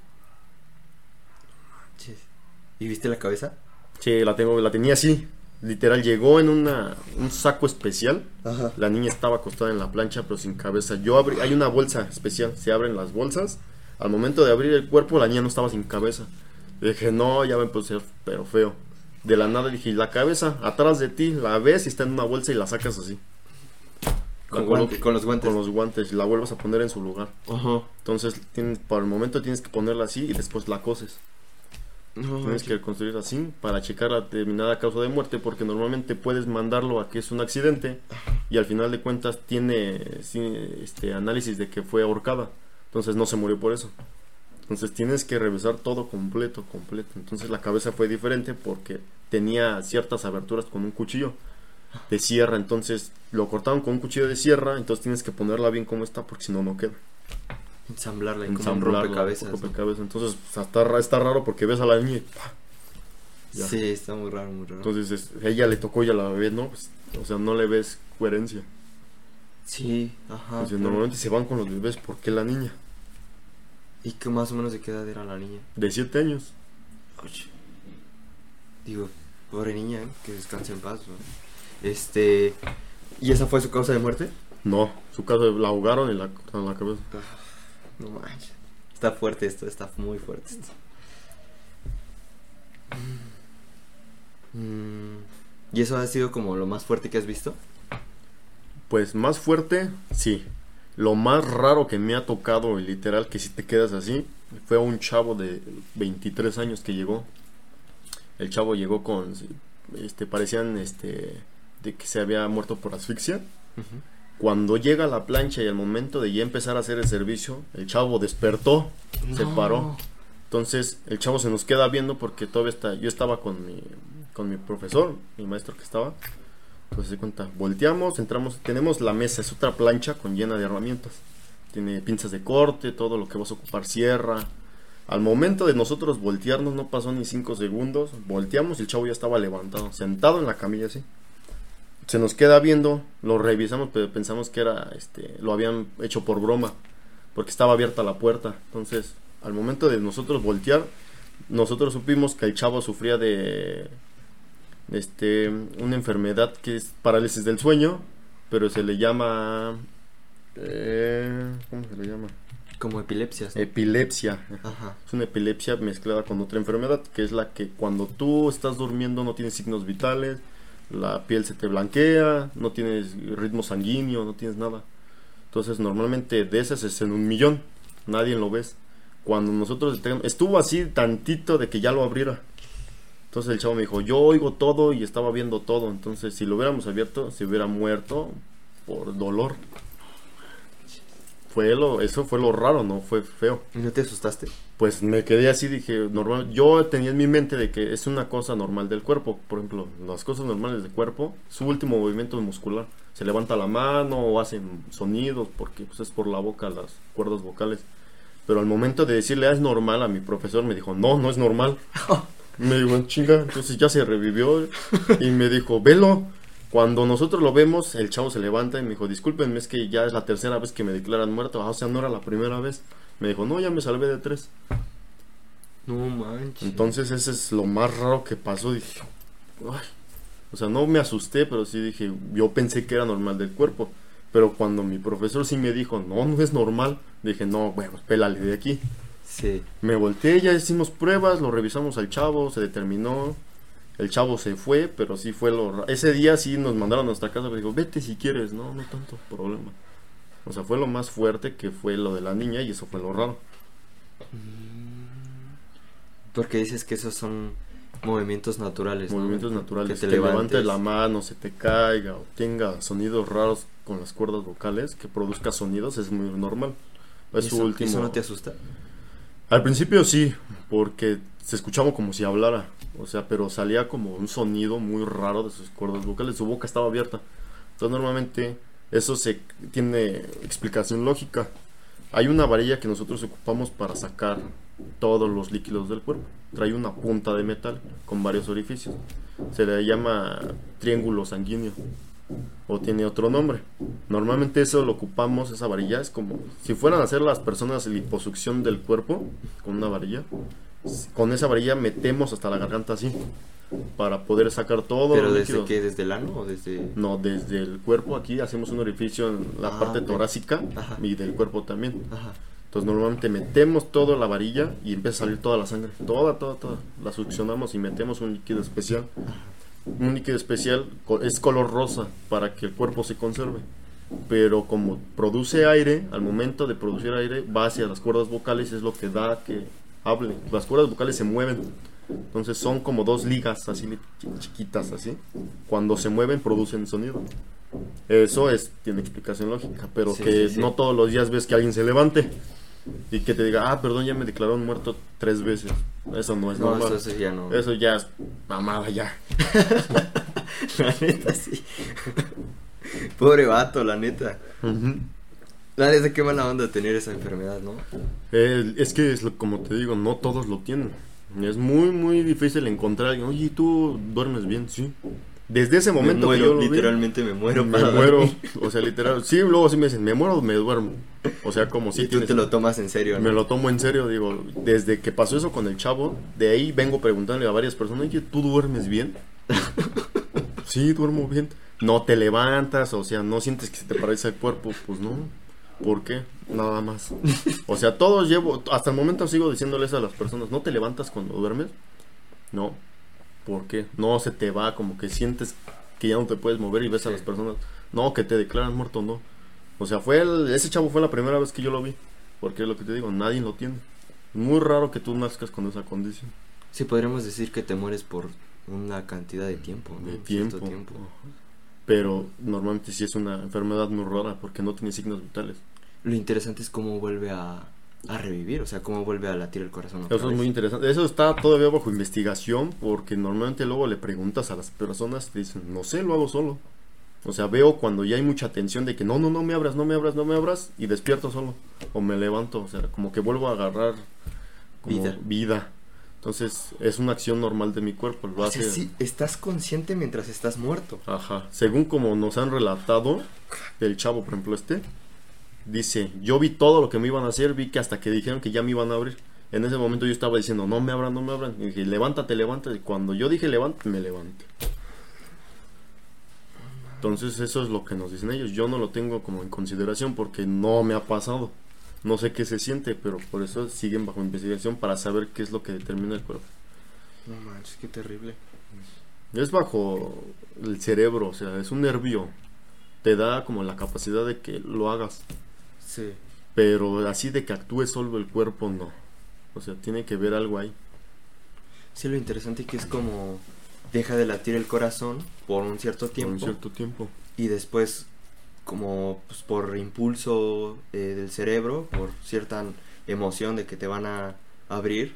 ¿Y viste la cabeza? Sí, la tengo, la tenía así. Literal, llegó en una, un saco especial. Ajá. La niña estaba acostada en la plancha, pero sin cabeza. Yo abrí, hay una bolsa especial, se abren las bolsas. Al momento de abrir el cuerpo, la niña no estaba sin cabeza. Le dije, no, ya va a empezar, pero feo. De la nada dije, la cabeza, atrás de ti, la ves y está en una bolsa y la sacas así. Con, guante- los guantes. Con los guantes y la vuelves a poner en su lugar. Ajá. Entonces, tienes, por el momento tienes que ponerla así y después la coses. No, Tienes que construir así para checar la determinada causa de muerte porque normalmente puedes mandarlo a que es un accidente y al final de cuentas tiene este análisis de que fue ahorcada. Entonces no se murió por eso. Entonces tienes que revisar todo completo, completo. Entonces la cabeza fue diferente porque tenía ciertas aberturas con un cuchillo de sierra. Entonces lo cortaron con un cuchillo de sierra. Entonces tienes que ponerla bien como está porque si no, no queda. Ensamblarla y como un Ensamblarla, rompecabezas. ¿no? rompecabezas. Entonces pues, está, está raro porque ves a la niña y ¡pah! Ya. Sí, está muy raro, muy raro. Entonces es- ella le tocó y a la bebé no, pues, o sea, no le ves coherencia. sí, ajá. Entonces, pero- normalmente se van con los bebés, ¿por qué la niña? ¿Y qué más o menos de qué edad era la niña? De 7 años. Ouch. Digo, pobre niña, ¿eh? que descanse en paz. ¿no? Este. ¿Y esa fue su causa de muerte? No, su caso la ahogaron y la cortaron la cabeza. No manches. Está fuerte esto, está muy fuerte esto. Mm, ¿Y eso ha sido como lo más fuerte que has visto? Pues más fuerte, sí. Lo más raro que me ha tocado, literal, que si te quedas así, fue a un chavo de 23 años que llegó. El chavo llegó con, este, parecían, este, de que se había muerto por asfixia. Cuando llega a la plancha y al momento de ya empezar a hacer el servicio, el chavo despertó, se paró. Entonces el chavo se nos queda viendo porque todavía está, yo estaba con mi, con mi profesor, mi maestro que estaba. Entonces se cuenta, volteamos, entramos, tenemos la mesa, es otra plancha con llena de herramientas. Tiene pinzas de corte, todo lo que vas a ocupar, sierra. Al momento de nosotros voltearnos no pasó ni 5 segundos, volteamos y el chavo ya estaba levantado, sentado en la camilla así se nos queda viendo, lo revisamos, pero pensamos que era, este, lo habían hecho por broma, porque estaba abierta la puerta. Entonces, al momento de nosotros voltear, nosotros supimos que el chavo sufría de, este, una enfermedad que es parálisis del sueño, pero se le llama, eh, ¿cómo se le llama? Como epilepsias. ¿no? Epilepsia. Ajá. Es una epilepsia mezclada con otra enfermedad, que es la que cuando tú estás durmiendo no tienes signos vitales, la piel se te blanquea, no tienes ritmo sanguíneo, no tienes nada. Entonces normalmente de esas es en un millón, nadie lo ves. Cuando nosotros estuvo así tantito de que ya lo abriera. Entonces el chavo me dijo, yo oigo todo y estaba viendo todo. Entonces si lo hubiéramos abierto, se hubiera muerto por dolor. Fue lo, eso fue lo raro, no fue feo ¿Y no te asustaste? Pues me quedé así, dije, normal, yo tenía en mi mente de que es una cosa normal del cuerpo, por ejemplo, las cosas normales del cuerpo, su último movimiento muscular, se levanta la mano o hacen sonidos porque pues, es por la boca las cuerdas vocales, pero al momento de decirle, ah, es normal, a mi profesor me dijo, no, no es normal, me dijo, chinga, entonces ya se revivió y me dijo, velo, cuando nosotros lo vemos, el chavo se levanta y me dijo, discúlpenme, es que ya es la tercera vez que me declaran muerto, ah, o sea, no era la primera vez. Me dijo, no, ya me salvé de tres. No manches. Entonces ese es lo más raro que pasó. Dije, "Ay". o sea, no me asusté, pero sí dije, yo pensé que era normal del cuerpo. Pero cuando mi profesor sí me dijo, no, no es normal, dije, no, bueno, pélale de aquí. Sí. Me volteé, ya hicimos pruebas, lo revisamos al chavo, se determinó. El chavo se fue, pero sí fue lo Ese día sí nos mandaron a nuestra casa, pero dijo, vete si quieres, no, no tanto problema. O sea, fue lo más fuerte que fue lo de la niña y eso fue lo raro. Porque dices que esos son movimientos naturales. ¿no? movimientos naturales, Que que, te levantes la mano, se te caiga o tenga sonidos raros con las cuerdas vocales, que produzca sonidos, es muy normal. Es ¿Y su último. ¿Eso no te asusta? Al principio sí, porque se escuchaba como si hablara, o sea, pero salía como un sonido muy raro de sus cuerdas vocales, su boca estaba abierta. Entonces normalmente eso se tiene explicación lógica. Hay una varilla que nosotros ocupamos para sacar todos los líquidos del cuerpo. Trae una punta de metal con varios orificios. Se le llama triángulo sanguíneo o tiene otro nombre. Normalmente eso lo ocupamos, esa varilla es como si fueran a hacer las personas liposucción del cuerpo con una varilla. Con esa varilla metemos hasta la garganta así para poder sacar todo ¿Pero desde qué? ¿Desde el ano o desde...? No, desde el cuerpo aquí hacemos un orificio en la Ah, parte torácica Ajá. y del cuerpo también. Ajá. Entonces normalmente metemos toda la varilla y empieza a salir toda la sangre. Toda, toda, toda. La succionamos y metemos un líquido especial. Un líquido especial es color rosa para que el cuerpo se conserve. Pero como produce aire, al momento de producir aire va hacia las cuerdas vocales, es lo que da que hable. Las cuerdas vocales se mueven. Entonces son como dos ligas así chi- chiquitas así. Cuando se mueven producen sonido. Eso es tiene explicación lógica, pero Sí, que sí, sí. no todos los días ves que alguien se levante y que te diga, ah, perdón, ya me declararon muerto tres veces. Eso no es No, normal. eso, eso ya no. Eso ya es mamada ya. La neta, sí. Pobre vato, la neta. La neta, qué mala onda tener esa enfermedad, ¿no? Eh, es que es lo- como te digo, no todos lo tienen. Es muy muy difícil encontrar alguien, oye, ¿tú duermes bien? Sí. Desde ese momento me muero, que yo lo vi, literalmente me muero. me para muero. dormir. O sea, literal. Sí, luego sí me dicen, ¿me muero o me duermo? O sea, como si y tú te lo tomas en serio, ¿no? Me lo tomo en serio, digo, desde que pasó eso con el chavo, de ahí vengo preguntándole a varias personas, oye, ¿tú duermes bien? sí, duermo bien. No te levantas, o sea, no sientes que se te parece el cuerpo, pues no. ¿Por qué? Nada más. O sea, todos llevo, hasta el momento sigo diciéndoles a las personas, ¿no te levantas cuando duermes? No. ¿Por qué? No se te va, como que sientes que ya no te puedes mover y ves a las personas, no, que te declaran muerto, no. O sea, fue el- ese chavo fue la primera vez que yo lo vi. Porque es lo que te digo, nadie lo tiene. Muy raro que tú nazcas con esa condición Sí, podríamos decir que te mueres por una cantidad de tiempo, ¿no? de tiempo. Pero normalmente sí es una enfermedad muy rara porque no tiene signos vitales. Lo interesante es cómo vuelve a, a revivir, o sea, cómo vuelve a latir el corazón. otra Eso es muy interesante. Eso está todavía bajo investigación porque normalmente luego le preguntas a las personas te dicen, no sé, lo hago solo. O sea, veo cuando ya hay mucha tensión de que no, no, no me abras, no me abras, no me abras y despierto solo. O me levanto, o sea, como que vuelvo a agarrar como Vida. vida. Entonces es una acción normal de mi cuerpo. Lo O sea, hace... sí, estás consciente mientras estás muerto. Ajá. Según como nos han relatado, el chavo, por ejemplo, este, dice, yo vi todo lo que me iban a hacer, vi que hasta que dijeron que ya me iban a abrir. En ese momento yo estaba diciendo, no me abran, no me abran. Y dije, levántate, levántate. Y cuando yo dije levántate, me levanté. Entonces eso es lo que nos dicen ellos. Yo no lo tengo como en consideración porque no me ha pasado. No sé qué se siente, pero por eso siguen bajo investigación para saber qué es lo que determina el cuerpo. No manches, qué terrible. Es bajo el cerebro, o sea, es un nervio. Te da como la capacidad de que lo hagas. Sí. Pero así de que actúe solo el cuerpo, no. O sea, tiene que ver algo ahí. Sí, lo interesante que es como deja de latir el corazón por un cierto Por tiempo un cierto tiempo. y después como pues, por impulso eh, del cerebro, por cierta emoción de que te van a abrir,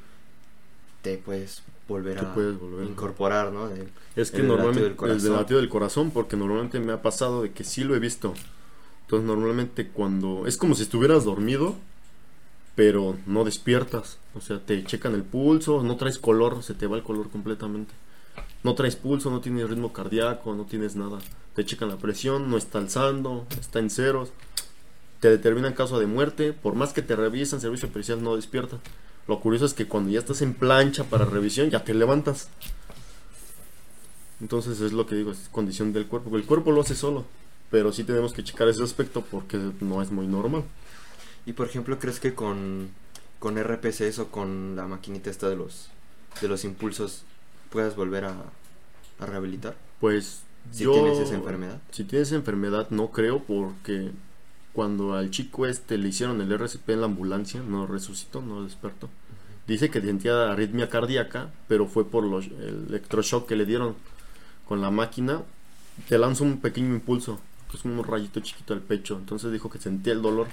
te puedes volver Te a puedes volver. incorporar, ¿no? De- Es que el normalmente del el latido del corazón, porque normalmente me ha pasado de que sí lo he visto. Entonces normalmente cuando es como si estuvieras dormido, pero no despiertas. O sea, te checan el pulso, no traes color, se te va el color completamente. No traes pulso, no tienes ritmo cardíaco, no tienes nada. Te checan la presión, no está alzando, está en ceros. Te determinan caso de muerte, por más que te revisen, servicio pericial no despierta. Lo curioso es que cuando ya estás en plancha para revisión, ya te levantas. Entonces es lo que digo, es condición del cuerpo. El cuerpo lo hace solo, pero sí tenemos que checar ese aspecto porque no es muy normal. Y por ejemplo, ¿crees que con, con RPCs o con la maquinita esta de los, de los impulsos puedas volver a, a rehabilitar? Pues Si yo- tienes esa enfermedad. Si tienes esa enfermedad, no creo porque cuando al chico este le hicieron el RCP en la ambulancia, no resucitó, no despertó. Dice que sentía arritmia cardíaca, pero fue por los, el electroshock que le dieron con la máquina. Te lanza un pequeño impulso, que es un rayito chiquito al pecho. Entonces dijo que sentía el dolor.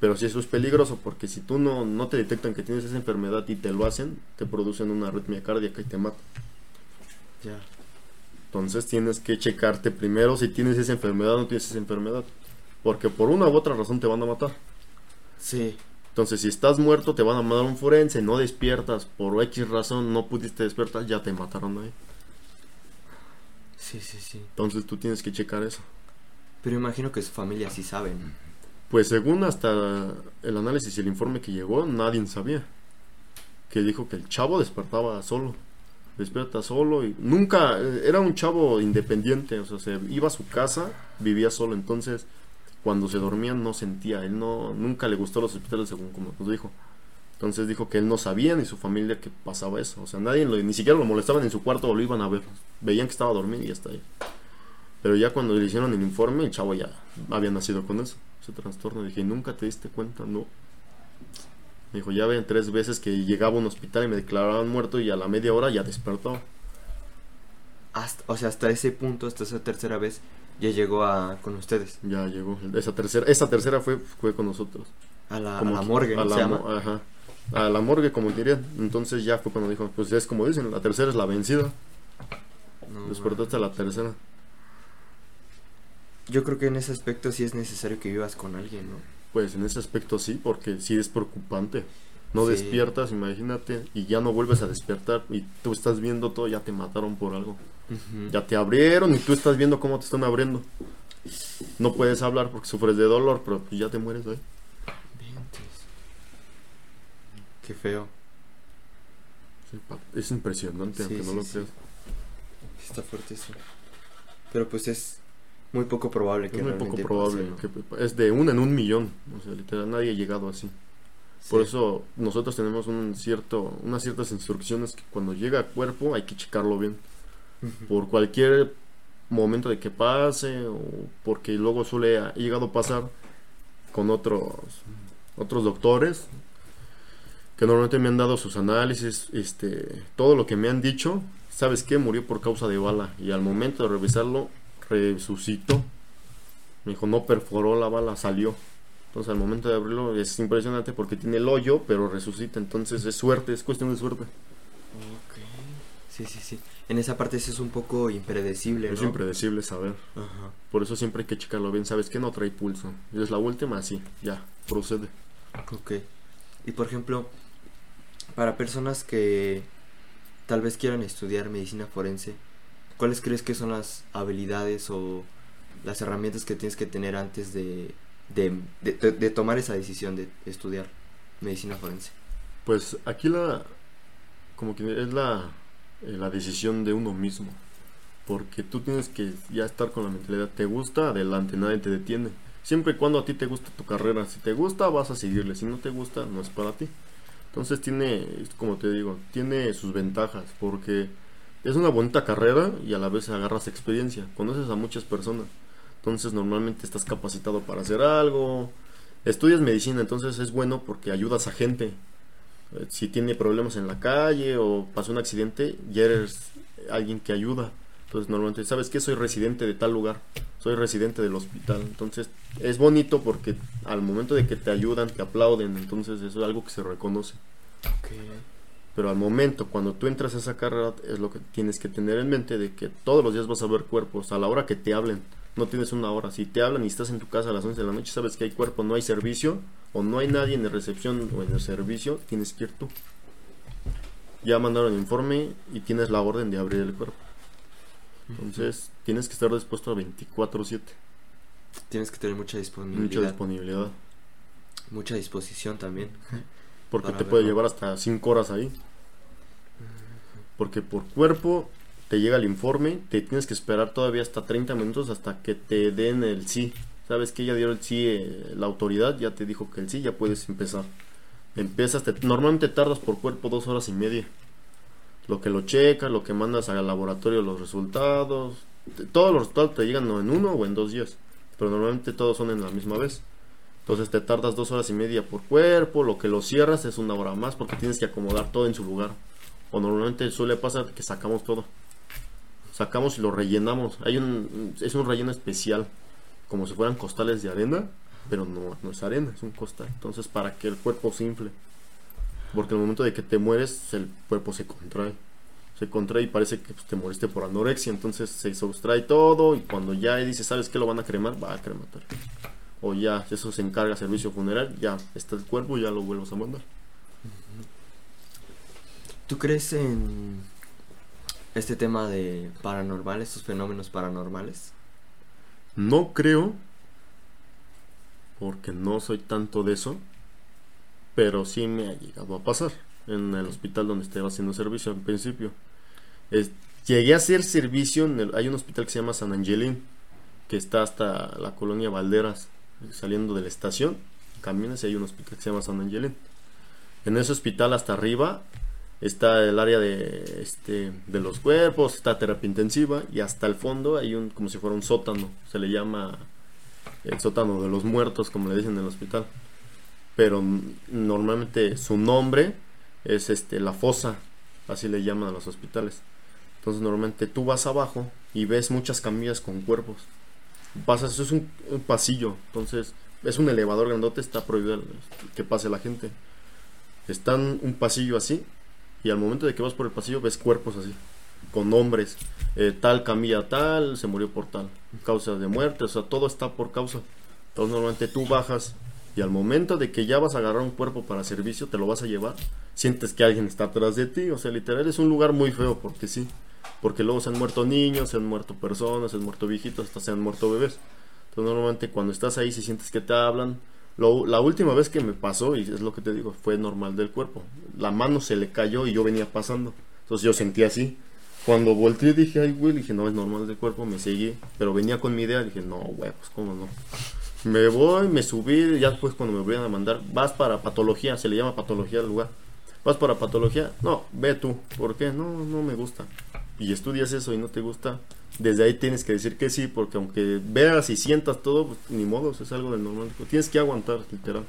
Pero si eso es peligroso, porque si tú no, no te detectan que tienes esa enfermedad y te lo hacen, te producen una arritmia cardíaca y te matan. Ya. Entonces tienes que checarte primero si tienes esa enfermedad o no tienes esa enfermedad. Porque por una u otra razón te van a matar. Sí. Entonces, si estás muerto, te van a mandar un forense, no despiertas, por X razón no pudiste despertar, ya te mataron ahí. Sí, sí, sí. Entonces tú tienes que checar eso. Pero imagino que su familia sí sabe, ¿no? Pues según hasta el análisis y el informe que llegó, nadie sabía. Que dijo que el chavo despertaba solo. Despierta solo y nunca, eh, era un chavo independiente, o sea, se iba a su casa, vivía solo, entonces cuando se dormía no sentía, él no, nunca le gustó los hospitales según como nos dijo. Entonces dijo que él no sabía ni su familia que pasaba eso, o sea, nadie ni siquiera lo molestaban en su cuarto o lo iban a ver, veían que estaba dormido y ya está ahí. Pero ya cuando le hicieron el informe, el chavo ya había nacido con eso, ese trastorno. Dije, ¿nunca te diste cuenta? No. Me dijo, ya ven tres veces que llegaba a un hospital y me declaraban muerto y a la media hora ya despertó. Hasta, o sea, hasta ese punto, hasta esa tercera vez, ya llegó a con ustedes. Ya llegó. Esa tercera, esa tercera fue, fue con nosotros. A la, a Como la morgue, ¿no a se la llama? mo- Ajá. A la morgue, como dirían. Entonces ya fue cuando dijo, pues es como dicen, la tercera es la vencida. No, Despertó hasta la tercera. Yo creo que en ese aspecto sí es necesario que vivas con alguien, ¿no? Pues en ese aspecto sí, porque sí es preocupante. No Sí. despiertas, imagínate, y ya no vuelves a despertar y tú estás viendo todo, ya te mataron por algo. Ya te abrieron y tú estás viendo cómo te están abriendo. No puedes hablar porque sufres de dolor, pero pues ya te mueres ahí. Qué feo. Es impresionante, Sí, aunque no sí, lo creas. Está fuerte eso. Pero pues es muy poco probable que Es muy poco probable. pase, ¿no? que es de uno en un millón. O sea, literal, nadie ha llegado así. Por eso nosotros tenemos un cierto, unas ciertas instrucciones que cuando llega a cuerpo hay que checarlo bien. Por cualquier momento de que pase o porque luego suele ha llegado a pasar con otros otros doctores que normalmente me han dado sus análisis, este, todo lo que me han dicho, ¿sabes qué? Murió por causa de bala y al momento de revisarlo resucitó. Me dijo, no perforó la bala, salió. Entonces al momento de abrirlo es impresionante porque tiene el hoyo, pero resucita. Entonces es suerte, es cuestión de suerte. Ok. Sí, sí, sí. En esa parte sí es un poco impredecible, Es impredecible saber. Ajá. Por eso siempre hay que checarlo bien. ¿Sabes qué? No trae pulso. Y es la última, sí, ya, procede. Ok. Y por ejemplo, para personas que tal vez quieran estudiar medicina forense, ¿cuáles crees que son las habilidades o las herramientas que tienes que tener antes de, de, de- tomar esa decisión de estudiar medicina forense? Pues aquí la. Como que es la. eh, la decisión de uno mismo. Porque tú tienes que ya estar con la mentalidad. Te gusta, adelante, nadie te detiene. Siempre y cuando a ti te gusta tu carrera. Si te gusta, vas a seguirle. Si no te gusta, no es para ti. Entonces tiene, como te digo, tiene sus ventajas. Porque es una bonita carrera y a la vez agarras experiencia. Conoces a muchas personas. Entonces normalmente estás capacitado para hacer algo. Estudias medicina, entonces es bueno porque ayudas a gente. Eh, Si tiene problemas en la calle o pasó un accidente, ya eres alguien que ayuda. Entonces normalmente, ¿sabes qué? Soy residente de tal lugar. Soy residente del hospital. Entonces es bonito porque al momento de que te ayudan, te aplauden. Entonces eso es algo que se reconoce. Pero al momento, cuando tú entras a esa carrera, es lo que tienes que tener en mente de que todos los días vas a ver cuerpos, a la hora que te hablen. No tienes una hora. Si te hablan y estás en tu casa a las 11 de la noche, sabes que hay cuerpo, no hay servicio, o no hay nadie en la recepción o en el servicio, tienes que ir tú. Ya mandaron el informe y tienes la orden de abrir el cuerpo. Entonces, tienes que estar dispuesto a 24-7. Tienes que tener mucha disponibilidad. Mucha disponibilidad. mucha disposición también. Porque Para te puede llevar hasta 5 horas ahí. Porque por cuerpo te llega el informe, te tienes que esperar todavía hasta 30 minutos hasta que te den el sí. Sabes que ya dio el sí, eh, la autoridad ya te dijo que el sí, ya puedes empezar. Empiezas, te- normalmente tardas por cuerpo dos horas y media. Lo que lo checas, lo que mandas al laboratorio, los resultados. te- Todos los resultados te llegan en uno o en dos días. Pero normalmente todos son en la misma vez. Entonces te tardas dos horas y media por cuerpo, lo que lo cierras es una hora más porque tienes que acomodar todo en su lugar. O normalmente suele pasar que sacamos todo. Sacamos y lo rellenamos. Hay un, es un relleno especial, como si fueran costales de arena, pero no, no es arena, es un costal. Entonces para que el cuerpo se infle. Porque el momento de que te mueres, el cuerpo se contrae. Se contrae y parece que pues, te moriste por anorexia. Entonces se sustrae todo y cuando ya dice, ¿sabes qué lo van a cremar? Va a crematar o ya eso se encarga servicio funeral, ya está el cuerpo ya lo vuelves a mandar. ¿Tú crees en este tema de paranormales, estos fenómenos paranormales? No creo, porque no soy tanto de eso, pero sí me ha llegado a pasar en el hospital donde estaba haciendo servicio al principio. llegué a hacer servicio, en el, hay un hospital que se llama San Angelín, que está hasta la colonia Valderas saliendo de la estación, caminas y hay un hospital que se llama San Angelín. En ese hospital hasta arriba está el área de, este, de los cuerpos, está terapia intensiva y hasta el fondo hay un como si fuera un sótano, se le llama el sótano de los muertos, como le dicen en el hospital. Pero normalmente su nombre es este la fosa, así le llaman a los hospitales. Entonces normalmente tú vas abajo y ves muchas camillas con cuerpos pasas, eso es un, pasillo, entonces es un elevador grandote, está prohibido que pase la gente. Está un pasillo así y al momento de que vas por el pasillo ves cuerpos así, con nombres, eh, tal camilla tal, se murió por tal, causa de muerte, o sea, todo está por causa. Entonces normalmente tú bajas y al momento de que ya vas a agarrar un cuerpo para servicio, te lo vas a llevar, sientes que alguien está atrás de ti, o sea, literal es un lugar muy feo porque sí porque luego se han muerto niños, se han muerto personas, se han muerto viejitos, hasta se han muerto bebés. Entonces normalmente cuando estás ahí si sientes que te hablan, la última vez que me pasó, y es lo que te digo, fue normal del cuerpo. La mano se le cayó y yo venía pasando. Entonces yo sentí así. Cuando volteé dije, ay güey, dije, no es normal del cuerpo, me seguí. Pero venía con mi idea, dije, no, güey, pues cómo no. Me voy, me subí, ya después cuando me voy a mandar, vas para patología, se le llama patología al lugar. ¿Vas para patología? No, ve tú. ¿Por qué? No, no me gusta y estudias eso y no te gusta, desde ahí tienes que decir que sí, porque aunque veas y sientas todo, pues, ni modo, es algo del normal. Tienes que aguantar, literal.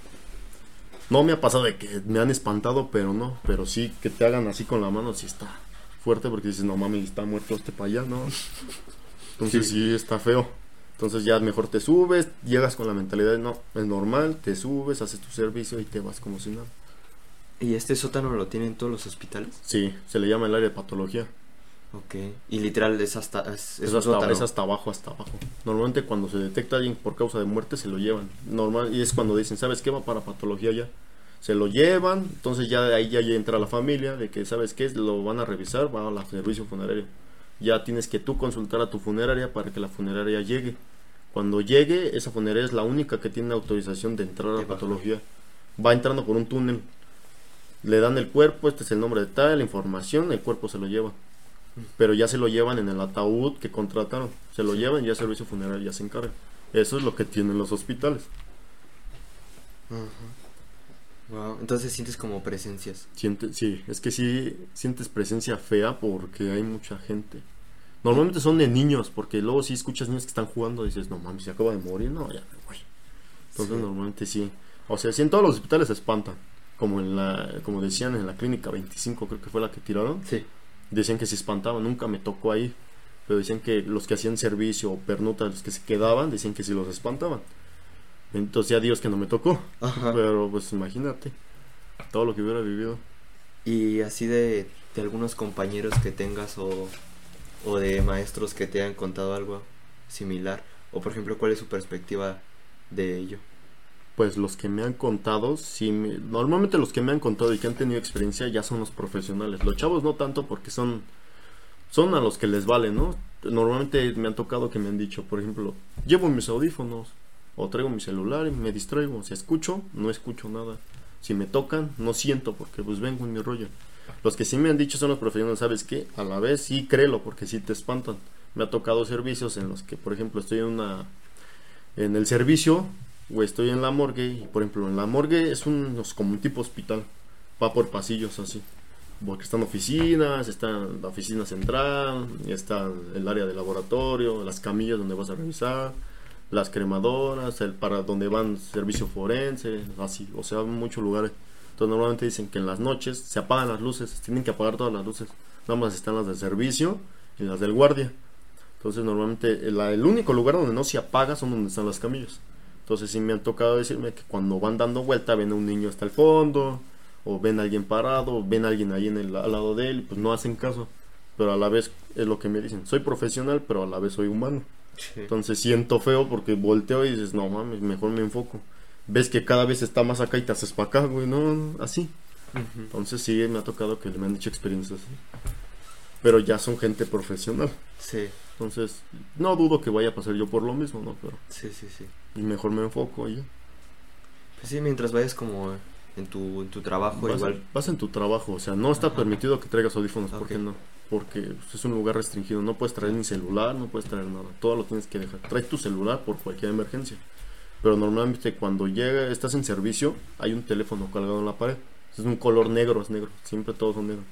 No me ha pasado de que me han espantado, pero no, pero sí que te hagan así con la mano, sí está fuerte, porque dices, no mami, está muerto este para allá, ¿no? Entonces sí. está feo. Entonces ya mejor te subes, llegas con la mentalidad de no, es normal, te subes, haces tu servicio y te vas como si nada. ¿Y este sótano lo tienen todos los hospitales? Sí, se le llama el área de patología. Ok. Y literal es hasta... Es, hasta, abajo, hasta abajo. Normalmente cuando se detecta alguien por causa de muerte se lo llevan. Normal, y es cuando dicen, ¿sabes qué va para patología ya? Se lo llevan, entonces ya ahí ya entra la familia de que, ¿sabes qué? Lo van a revisar, va al servicio funerario. Ya tienes que tú consultar a tu funeraria para que la funeraria llegue. Cuando llegue, esa funeraria es la única que tiene autorización de entrar a la patología. Va entrando por un túnel. Le dan el cuerpo, este es el nombre de tal, la información, el cuerpo se lo lleva pero ya se lo llevan en el ataúd que contrataron. Se lo llevan y ya el servicio funerario ya se encarga. Eso es lo que tienen los hospitales. Wow, entonces sientes como presencias. Siente, sí, es que sí sientes presencia fea porque hay mucha gente. Normalmente son de niños, porque luego si escuchas niños que están jugando y dices, no mames, se acaba de morir, no, ya me voy. Entonces normalmente sí. O sea, si en todos los hospitales se espantan. Como en la, como decían en la clínica 25, creo que fue la que tiraron. Sí decían que se espantaban, nunca me tocó ahí, pero decían que los que hacían servicio o pernutas, los que se quedaban, decían que sí los espantaban. Entonces ya Dios que no me tocó, pero pues imagínate todo lo que hubiera vivido. Y así de, de algunos compañeros que tengas o, o de maestros que te hayan contado algo similar, o por ejemplo, ¿cuál es su perspectiva de ello? Pues los que me han contado, sí, normalmente los que me han contado y que han tenido experiencia ya son los profesionales. Los chavos no tanto porque son, son a los que les vale, ¿no? Normalmente me han tocado que me han dicho, por ejemplo, llevo mis audífonos o traigo mi celular y me distraigo. Si escucho, no escucho nada. Si me tocan, no siento porque pues vengo en mi rollo. Los que sí me han dicho son los profesionales, ¿sabes qué? A la vez sí créelo porque sí te espantan. Me ha tocado servicios en los que, por ejemplo, estoy en una en el servicio o estoy en la morgue y por ejemplo en la morgue es un, como un tipo hospital, va por pasillos así, porque están oficinas, está la oficina central, está el área de laboratorio, las camillas donde vas a revisar, las cremadoras, el para donde van servicio forense, así, o sea, muchos lugares. Entonces normalmente dicen que en las noches se apagan las luces, tienen que apagar todas las luces. Nada más están las del servicio y las del guardia. Entonces normalmente el único lugar donde no se apaga son donde están las camillas. Entonces sí me han tocado decirme que cuando van dando vuelta ven a un niño hasta el fondo, o ven a alguien parado, o ven a alguien ahí en el, al lado de él, pues no hacen caso. Pero a la vez es lo que me dicen, soy profesional, pero a la vez soy humano. Entonces siento feo porque volteo y dices, no mames, mejor me enfoco. Ves que cada vez está más acá y te haces para acá, güey, no, así. Entonces sí, me ha tocado que me han dicho experiencias así. Pero ya son gente profesional. Sí. Entonces, no dudo que vaya a pasar yo por lo mismo, ¿no? Pero... Sí, sí, sí. Y mejor me enfoco ahí. Pues sí, mientras vayas como en tu, en tu trabajo vas, igual. Vas en tu trabajo, o sea, no está permitido que traigas audífonos, ¿por qué no? Porque pues, es un lugar restringido, no puedes traer ni celular, no puedes traer nada, todo lo tienes que dejar. Trae tu celular por cualquier emergencia. Pero normalmente cuando llega, estás en servicio, hay un teléfono colgado en la pared. Es un color negro, es negro, siempre todos son negros.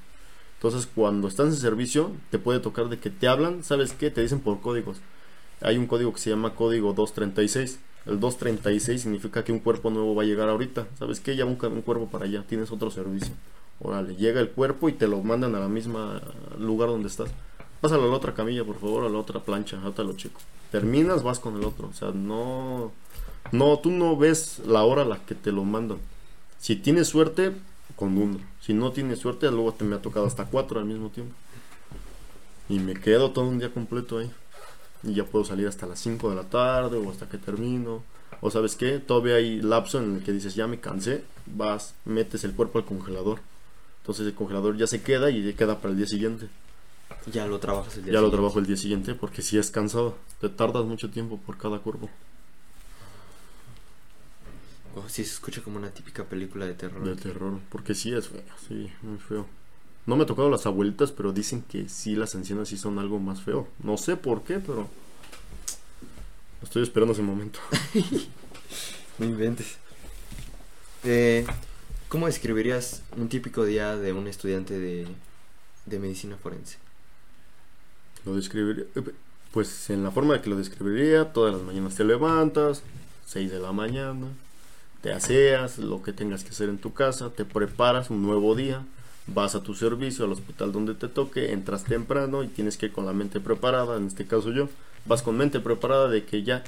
Entonces, cuando estás en servicio, te puede tocar de que te hablan, ¿sabes qué? Te dicen por códigos. Hay un código que se llama código 236. El 236 significa que un cuerpo nuevo va a llegar ahorita. ¿Sabes qué? Ya un, un cuerpo para allá, tienes otro servicio. Órale, llega el cuerpo y te lo mandan a la misma lugar donde estás. Pásalo a la otra camilla, por favor, a la otra plancha, ahorita lo. Terminas, vas con el otro. O sea, no. No, tú no ves la hora a la que te lo mandan. Si tienes suerte, con uno. Si no tienes suerte, luego te me ha tocado hasta cuatro al mismo tiempo. Y me quedo todo un día completo ahí. Y ya puedo salir hasta las 5 de la tarde o hasta que termino. O sabes qué, todavía hay lapso en el que dices, ya me cansé, vas, metes el cuerpo al congelador. Entonces el congelador ya se queda y ya queda para el día siguiente. Ya lo trabajas el día Ya lo trabajo el día siguiente porque si es cansado. Te tardas mucho tiempo por cada cuerpo. Oh, sí, se escucha como una típica película de terror. De terror, porque sí es feo, sí, muy feo. No me ha tocado las abuelitas, pero dicen que sí, las ancianas sí son algo más feo. No sé por qué, pero. Estoy esperando ese momento. no inventes. Eh, ¿Cómo describirías un típico día de un estudiante de, de medicina forense? Lo describiría. Eh, pues en la forma de que lo describiría, todas las mañanas te levantas, 6 de la mañana, te aseas, lo que tengas que hacer en tu casa, te preparas un nuevo día, vas a tu servicio, al hospital donde te toque, entras temprano y tienes que ir con la mente preparada, en este caso yo, vas con mente preparada de que ya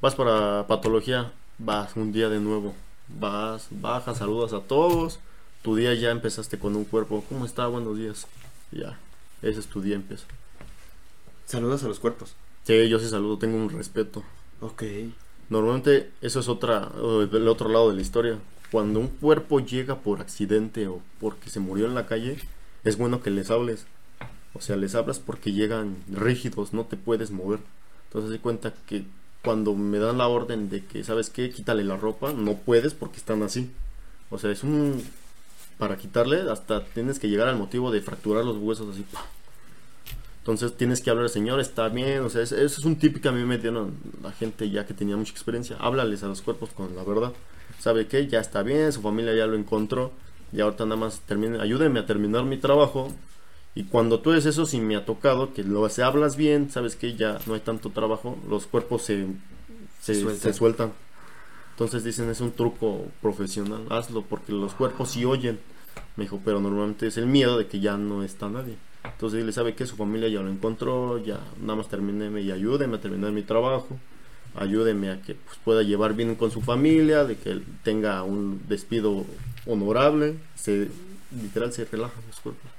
vas para patología, vas un día de nuevo, vas, bajas, saludas a todos, tu día ya empezaste con un cuerpo, ¿cómo está? Buenos días, ya, ese es tu día empieza. ¿Saludas a los cuerpos? Sí, yo sí saludo, tengo un respeto. Ok. Normalmente eso es otra, el otro lado de la historia. Cuando un cuerpo llega por accidente o porque se murió en la calle, es bueno que les hables. O sea, les hablas porque llegan rígidos, no te puedes mover. Entonces se cuenta que cuando me dan la orden de que, ¿sabes qué? Quítale la ropa, no puedes porque están así. O sea, es un... Para quitarle, hasta tienes que llegar al motivo de fracturar los huesos así. Entonces tienes que hablar, señor, está bien, o sea, eso es un típico a mí me dieron la gente ya que tenía mucha experiencia. Háblales a los cuerpos con la verdad. ¿Sabe qué? Ya está bien, su familia ya lo encontró. Y ahorita nada más termine, ayúdenme a terminar mi trabajo. Y cuando tú eres eso, si me ha tocado que lo se hablas bien, sabes que ya no hay tanto trabajo, los cuerpos se, se, sueltan. Entonces dicen, es un truco profesional, hazlo, porque los cuerpos sí oyen. Me dijo, pero normalmente es el miedo de que ya no está nadie. Entonces él sabe que su familia ya lo encontró, ya nada más termine y ayúdeme a terminar mi trabajo, ayúdeme a que pues, pueda llevar bien con su familia, de que tenga un despido honorable, se literal se relaja los cuerpos.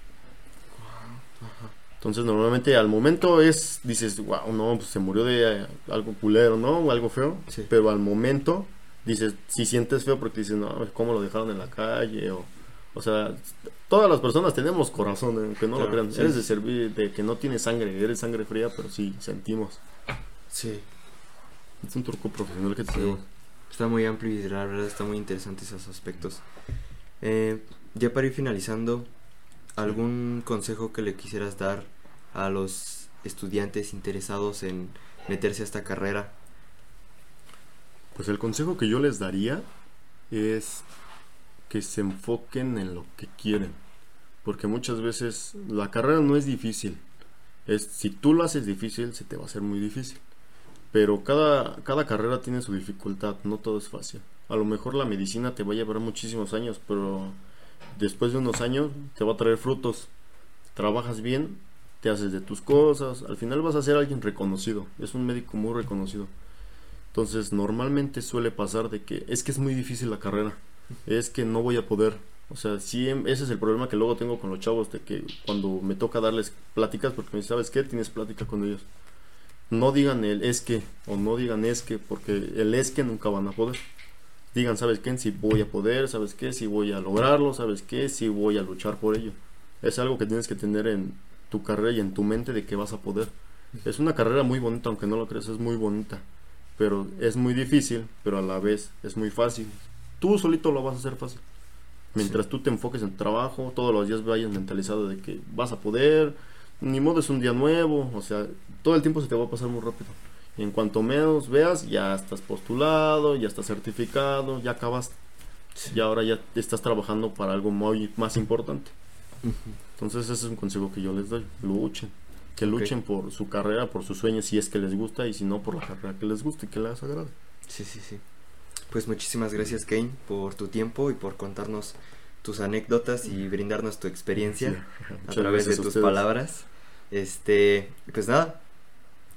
Entonces normalmente al momento es, dices, wow, no, pues se murió de algo culero, ¿no? O algo feo. Pero al momento dices, si sientes feo porque dices, no, ¿cómo lo dejaron en la calle? O, o sea, todas las personas tenemos corazón, eh, aunque no lo crean. Eres de servir, de que no tienes sangre, eres sangre fría, pero sí sentimos. Sí. Es un truco profesional que tenemos. Está muy amplio y la verdad está muy interesante esos aspectos. Eh, ya para ir finalizando, ¿algún consejo que le quisieras dar a los estudiantes interesados en meterse a esta carrera? Pues el consejo que yo les daría es que se enfoquen en lo que quieren. Porque muchas veces la carrera no es difícil. Es, si tú lo haces difícil, se te va a hacer muy difícil. pero cada, cada carrera tiene su dificultad, no todo es fácil. A lo mejor la medicina te va a llevar muchísimos años, pero después de unos años te va a traer frutos. Trabajas bien, te haces de tus cosas, al final vas a ser alguien reconocido, es un médico muy reconocido. Entonces normalmente suele pasar de que es que es muy difícil la carrera, es que no voy a poder. O sea, sí, em, ese es el problema que luego tengo con los chavos, de que cuando me toca darles pláticas, porque me dicen, ¿sabes qué? Tienes plática con ellos. No digan el es que, o no digan es que, porque el es que nunca van a poder digan, ¿sabes qué? Si voy a poder, ¿sabes qué? Si voy a lograrlo, ¿sabes qué? Si voy a luchar por ello. Es algo que tienes que tener en tu carrera y en tu mente de que vas a poder. Es una carrera muy bonita, aunque no lo creas, es muy bonita. Pero es muy difícil, pero a la vez es muy fácil. Tú solito lo vas a hacer fácil. Mientras tú te enfoques en tu trabajo, todos los días vayas mentalizado de que vas a poder, ni modo es un día nuevo, o sea, todo el tiempo se te va a pasar muy rápido. En cuanto menos veas, ya estás postulado, ya estás certificado, ya acabas. Y ahora ya estás trabajando para algo muy más importante. Entonces ese es un consejo que yo les doy. Luchen. Que luchen por su carrera, por sus sueños, si es que les gusta, y si no, por la carrera que les guste y que les agrade. Sí, sí, sí. Pues muchísimas gracias, Kane, por tu tiempo y por contarnos tus anécdotas y brindarnos tu experiencia a través de tus palabras. Este, pues nada,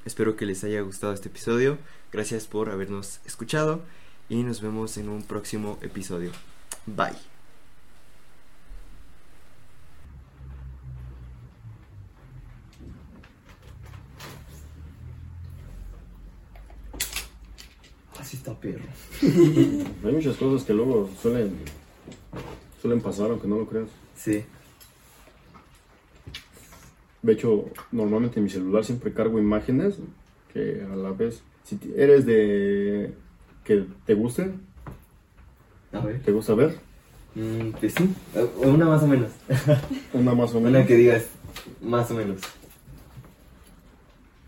Espero que les haya gustado este episodio. Gracias por habernos escuchado y nos vemos en un próximo episodio. Bye. Así está perro. Hay muchas cosas que luego suelen suelen pasar aunque no lo creas. Sí. De hecho, normalmente en mi celular siempre cargo imágenes que a la vez, si eres de que te guste, a ver. ¿te gusta ver? Mm, pues sí, una más o menos. una más o menos. Una que digas, más o menos.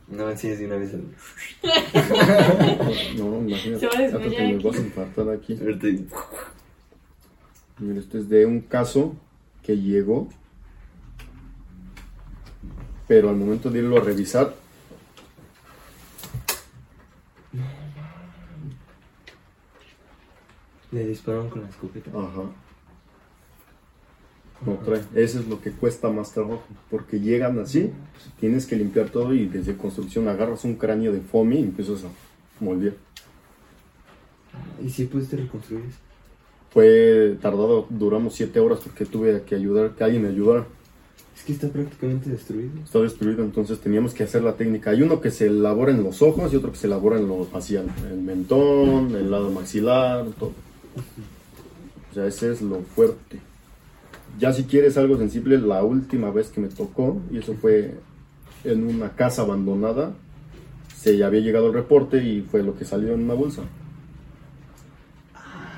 No me enseñes de una vez. no, imagínate. Se que me vas a infartar aquí. Mira, este es de un caso que llegó pero al momento de irlo a revisar, le dispararon con la escopeta. Ajá. No trae. Eso es lo que cuesta más trabajo. Porque llegan así, tienes que limpiar todo y desde construcción agarras un cráneo de foamy y empiezas a moldear. ¿Y si pudiste reconstruir eso? Fue tardado, duramos siete horas porque tuve que ayudar, que alguien me ayudara. Es que está prácticamente destruido. Está destruido, entonces teníamos que hacer la técnica. Hay uno que se elabora en los ojos y otro que se elabora en lo facial. El mentón, el lado maxilar, todo. O sea, ese es lo fuerte. Ya si quieres algo sensible, la última vez que me tocó, y eso fue en una casa abandonada, se había llegado el reporte y fue lo que salió en una bolsa.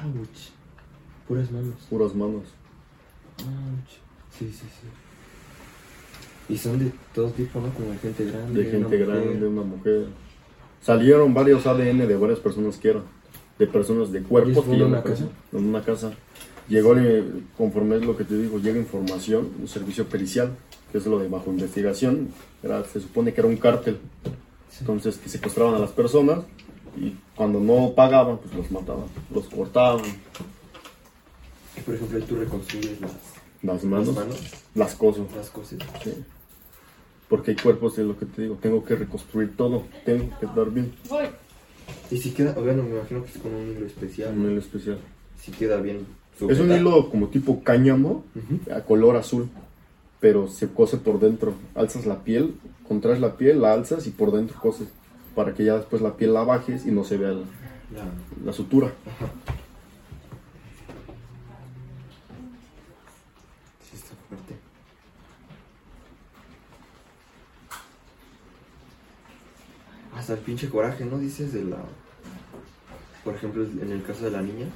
Ouch. Puras manos. Puras manos. Sí, sí, sí. Y son de todo tipo, ¿no? Como de gente grande. De gente grande, una mujer. Salieron varios ADN de varias personas que eran. De personas de cuerpos. ¿En una casa? En una casa. Llegó, conforme es lo que te digo, llega información, un servicio pericial, que es lo de bajo investigación. Era, se supone que era un cártel. Entonces, que secuestraban a las personas y cuando no pagaban, pues los mataban, los cortaban. Por ejemplo, tú reconstruyes las, las manos, las, cosas. Las cosas. Sí porque hay cuerpos, es lo que te digo, tengo que reconstruir todo, tengo que dar bien. Y si queda, bueno, me imagino que es con un hilo especial. Un hilo especial. Si queda bien. Es un hilo como tipo cáñamo, a color azul, pero se cose por dentro. Alzas la piel, contraes la piel, la alzas y por dentro coses, para que ya después la piel la bajes y no se vea la, sutura. hasta el pinche coraje, ¿no? Dices de la... Por ejemplo, en el caso de la niña.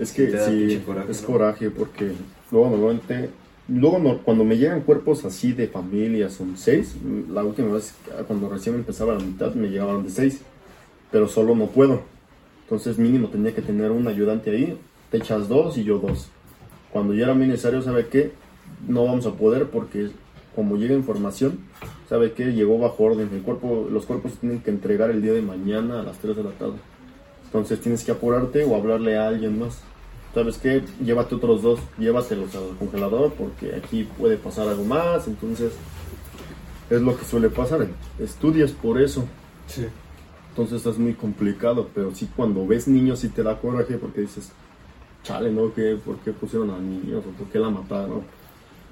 Es que sí, es coraje porque luego normalmente... Luego cuando me llegan cuerpos así de familia, son seis. La última vez, cuando recién empezaba la mitad, me llegaban de seis. Pero solo no puedo. Entonces mínimo tenía que tener un ayudante ahí. Te echas dos y yo dos. Cuando ya era mi necesario, ¿sabe qué? No vamos a poder porque como llega información, sabe que llegó bajo orden. El cuerpo, los cuerpos se tienen que entregar el día de mañana a las 3 de la tarde. Entonces tienes que apurarte o hablarle a alguien más. ¿Sabes qué? Llévate otros dos, llévatelos al congelador porque aquí puede pasar algo más. Entonces es lo que suele pasar. Estudias por eso. Sí. Entonces es muy complicado, pero sí cuando ves niños sí te da coraje porque dices, chale, ¿no? ¿Qué, ¿Por qué pusieron a niños o por qué la mataron?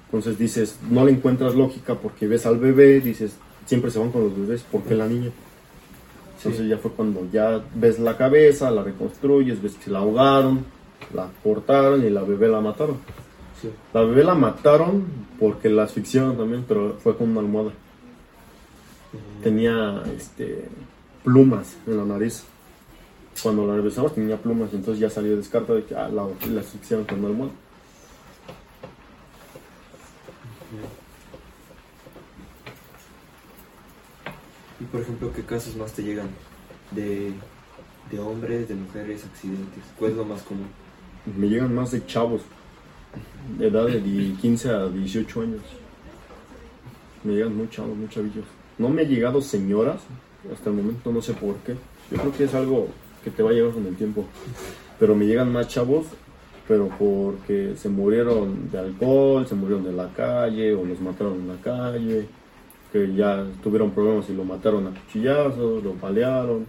Entonces dices, no le encuentras lógica porque ves al bebé, dices, siempre se van con los bebés, ¿por qué la niña? Entonces Sí. ya fue cuando ya ves la cabeza, la reconstruyes, ves que la ahogaron, la cortaron y la bebé la mataron. Sí. La bebé la mataron porque la asfixiaron también, pero fue con una almohada. Tenía este, plumas en la nariz. Cuando la revisamos tenía plumas, entonces ya salió descarta de que ah, la, la asfixiaron con una almohada. Y por ejemplo, ¿qué casos más te llegan? De, de hombres, de mujeres, accidentes. ¿Cuál es lo más común? Me llegan más de chavos, de edad de die- 15 a 18 años. Me llegan muy chavos, muy chavillos. No me ha llegado señoras, hasta el momento no sé por qué. Yo creo que es algo que te va a llegar con el tiempo. Pero me llegan más chavos, pero porque se murieron de alcohol, se murieron de la calle, o los mataron en la calle, que ya tuvieron problemas y lo mataron a cuchillazos, lo hecho,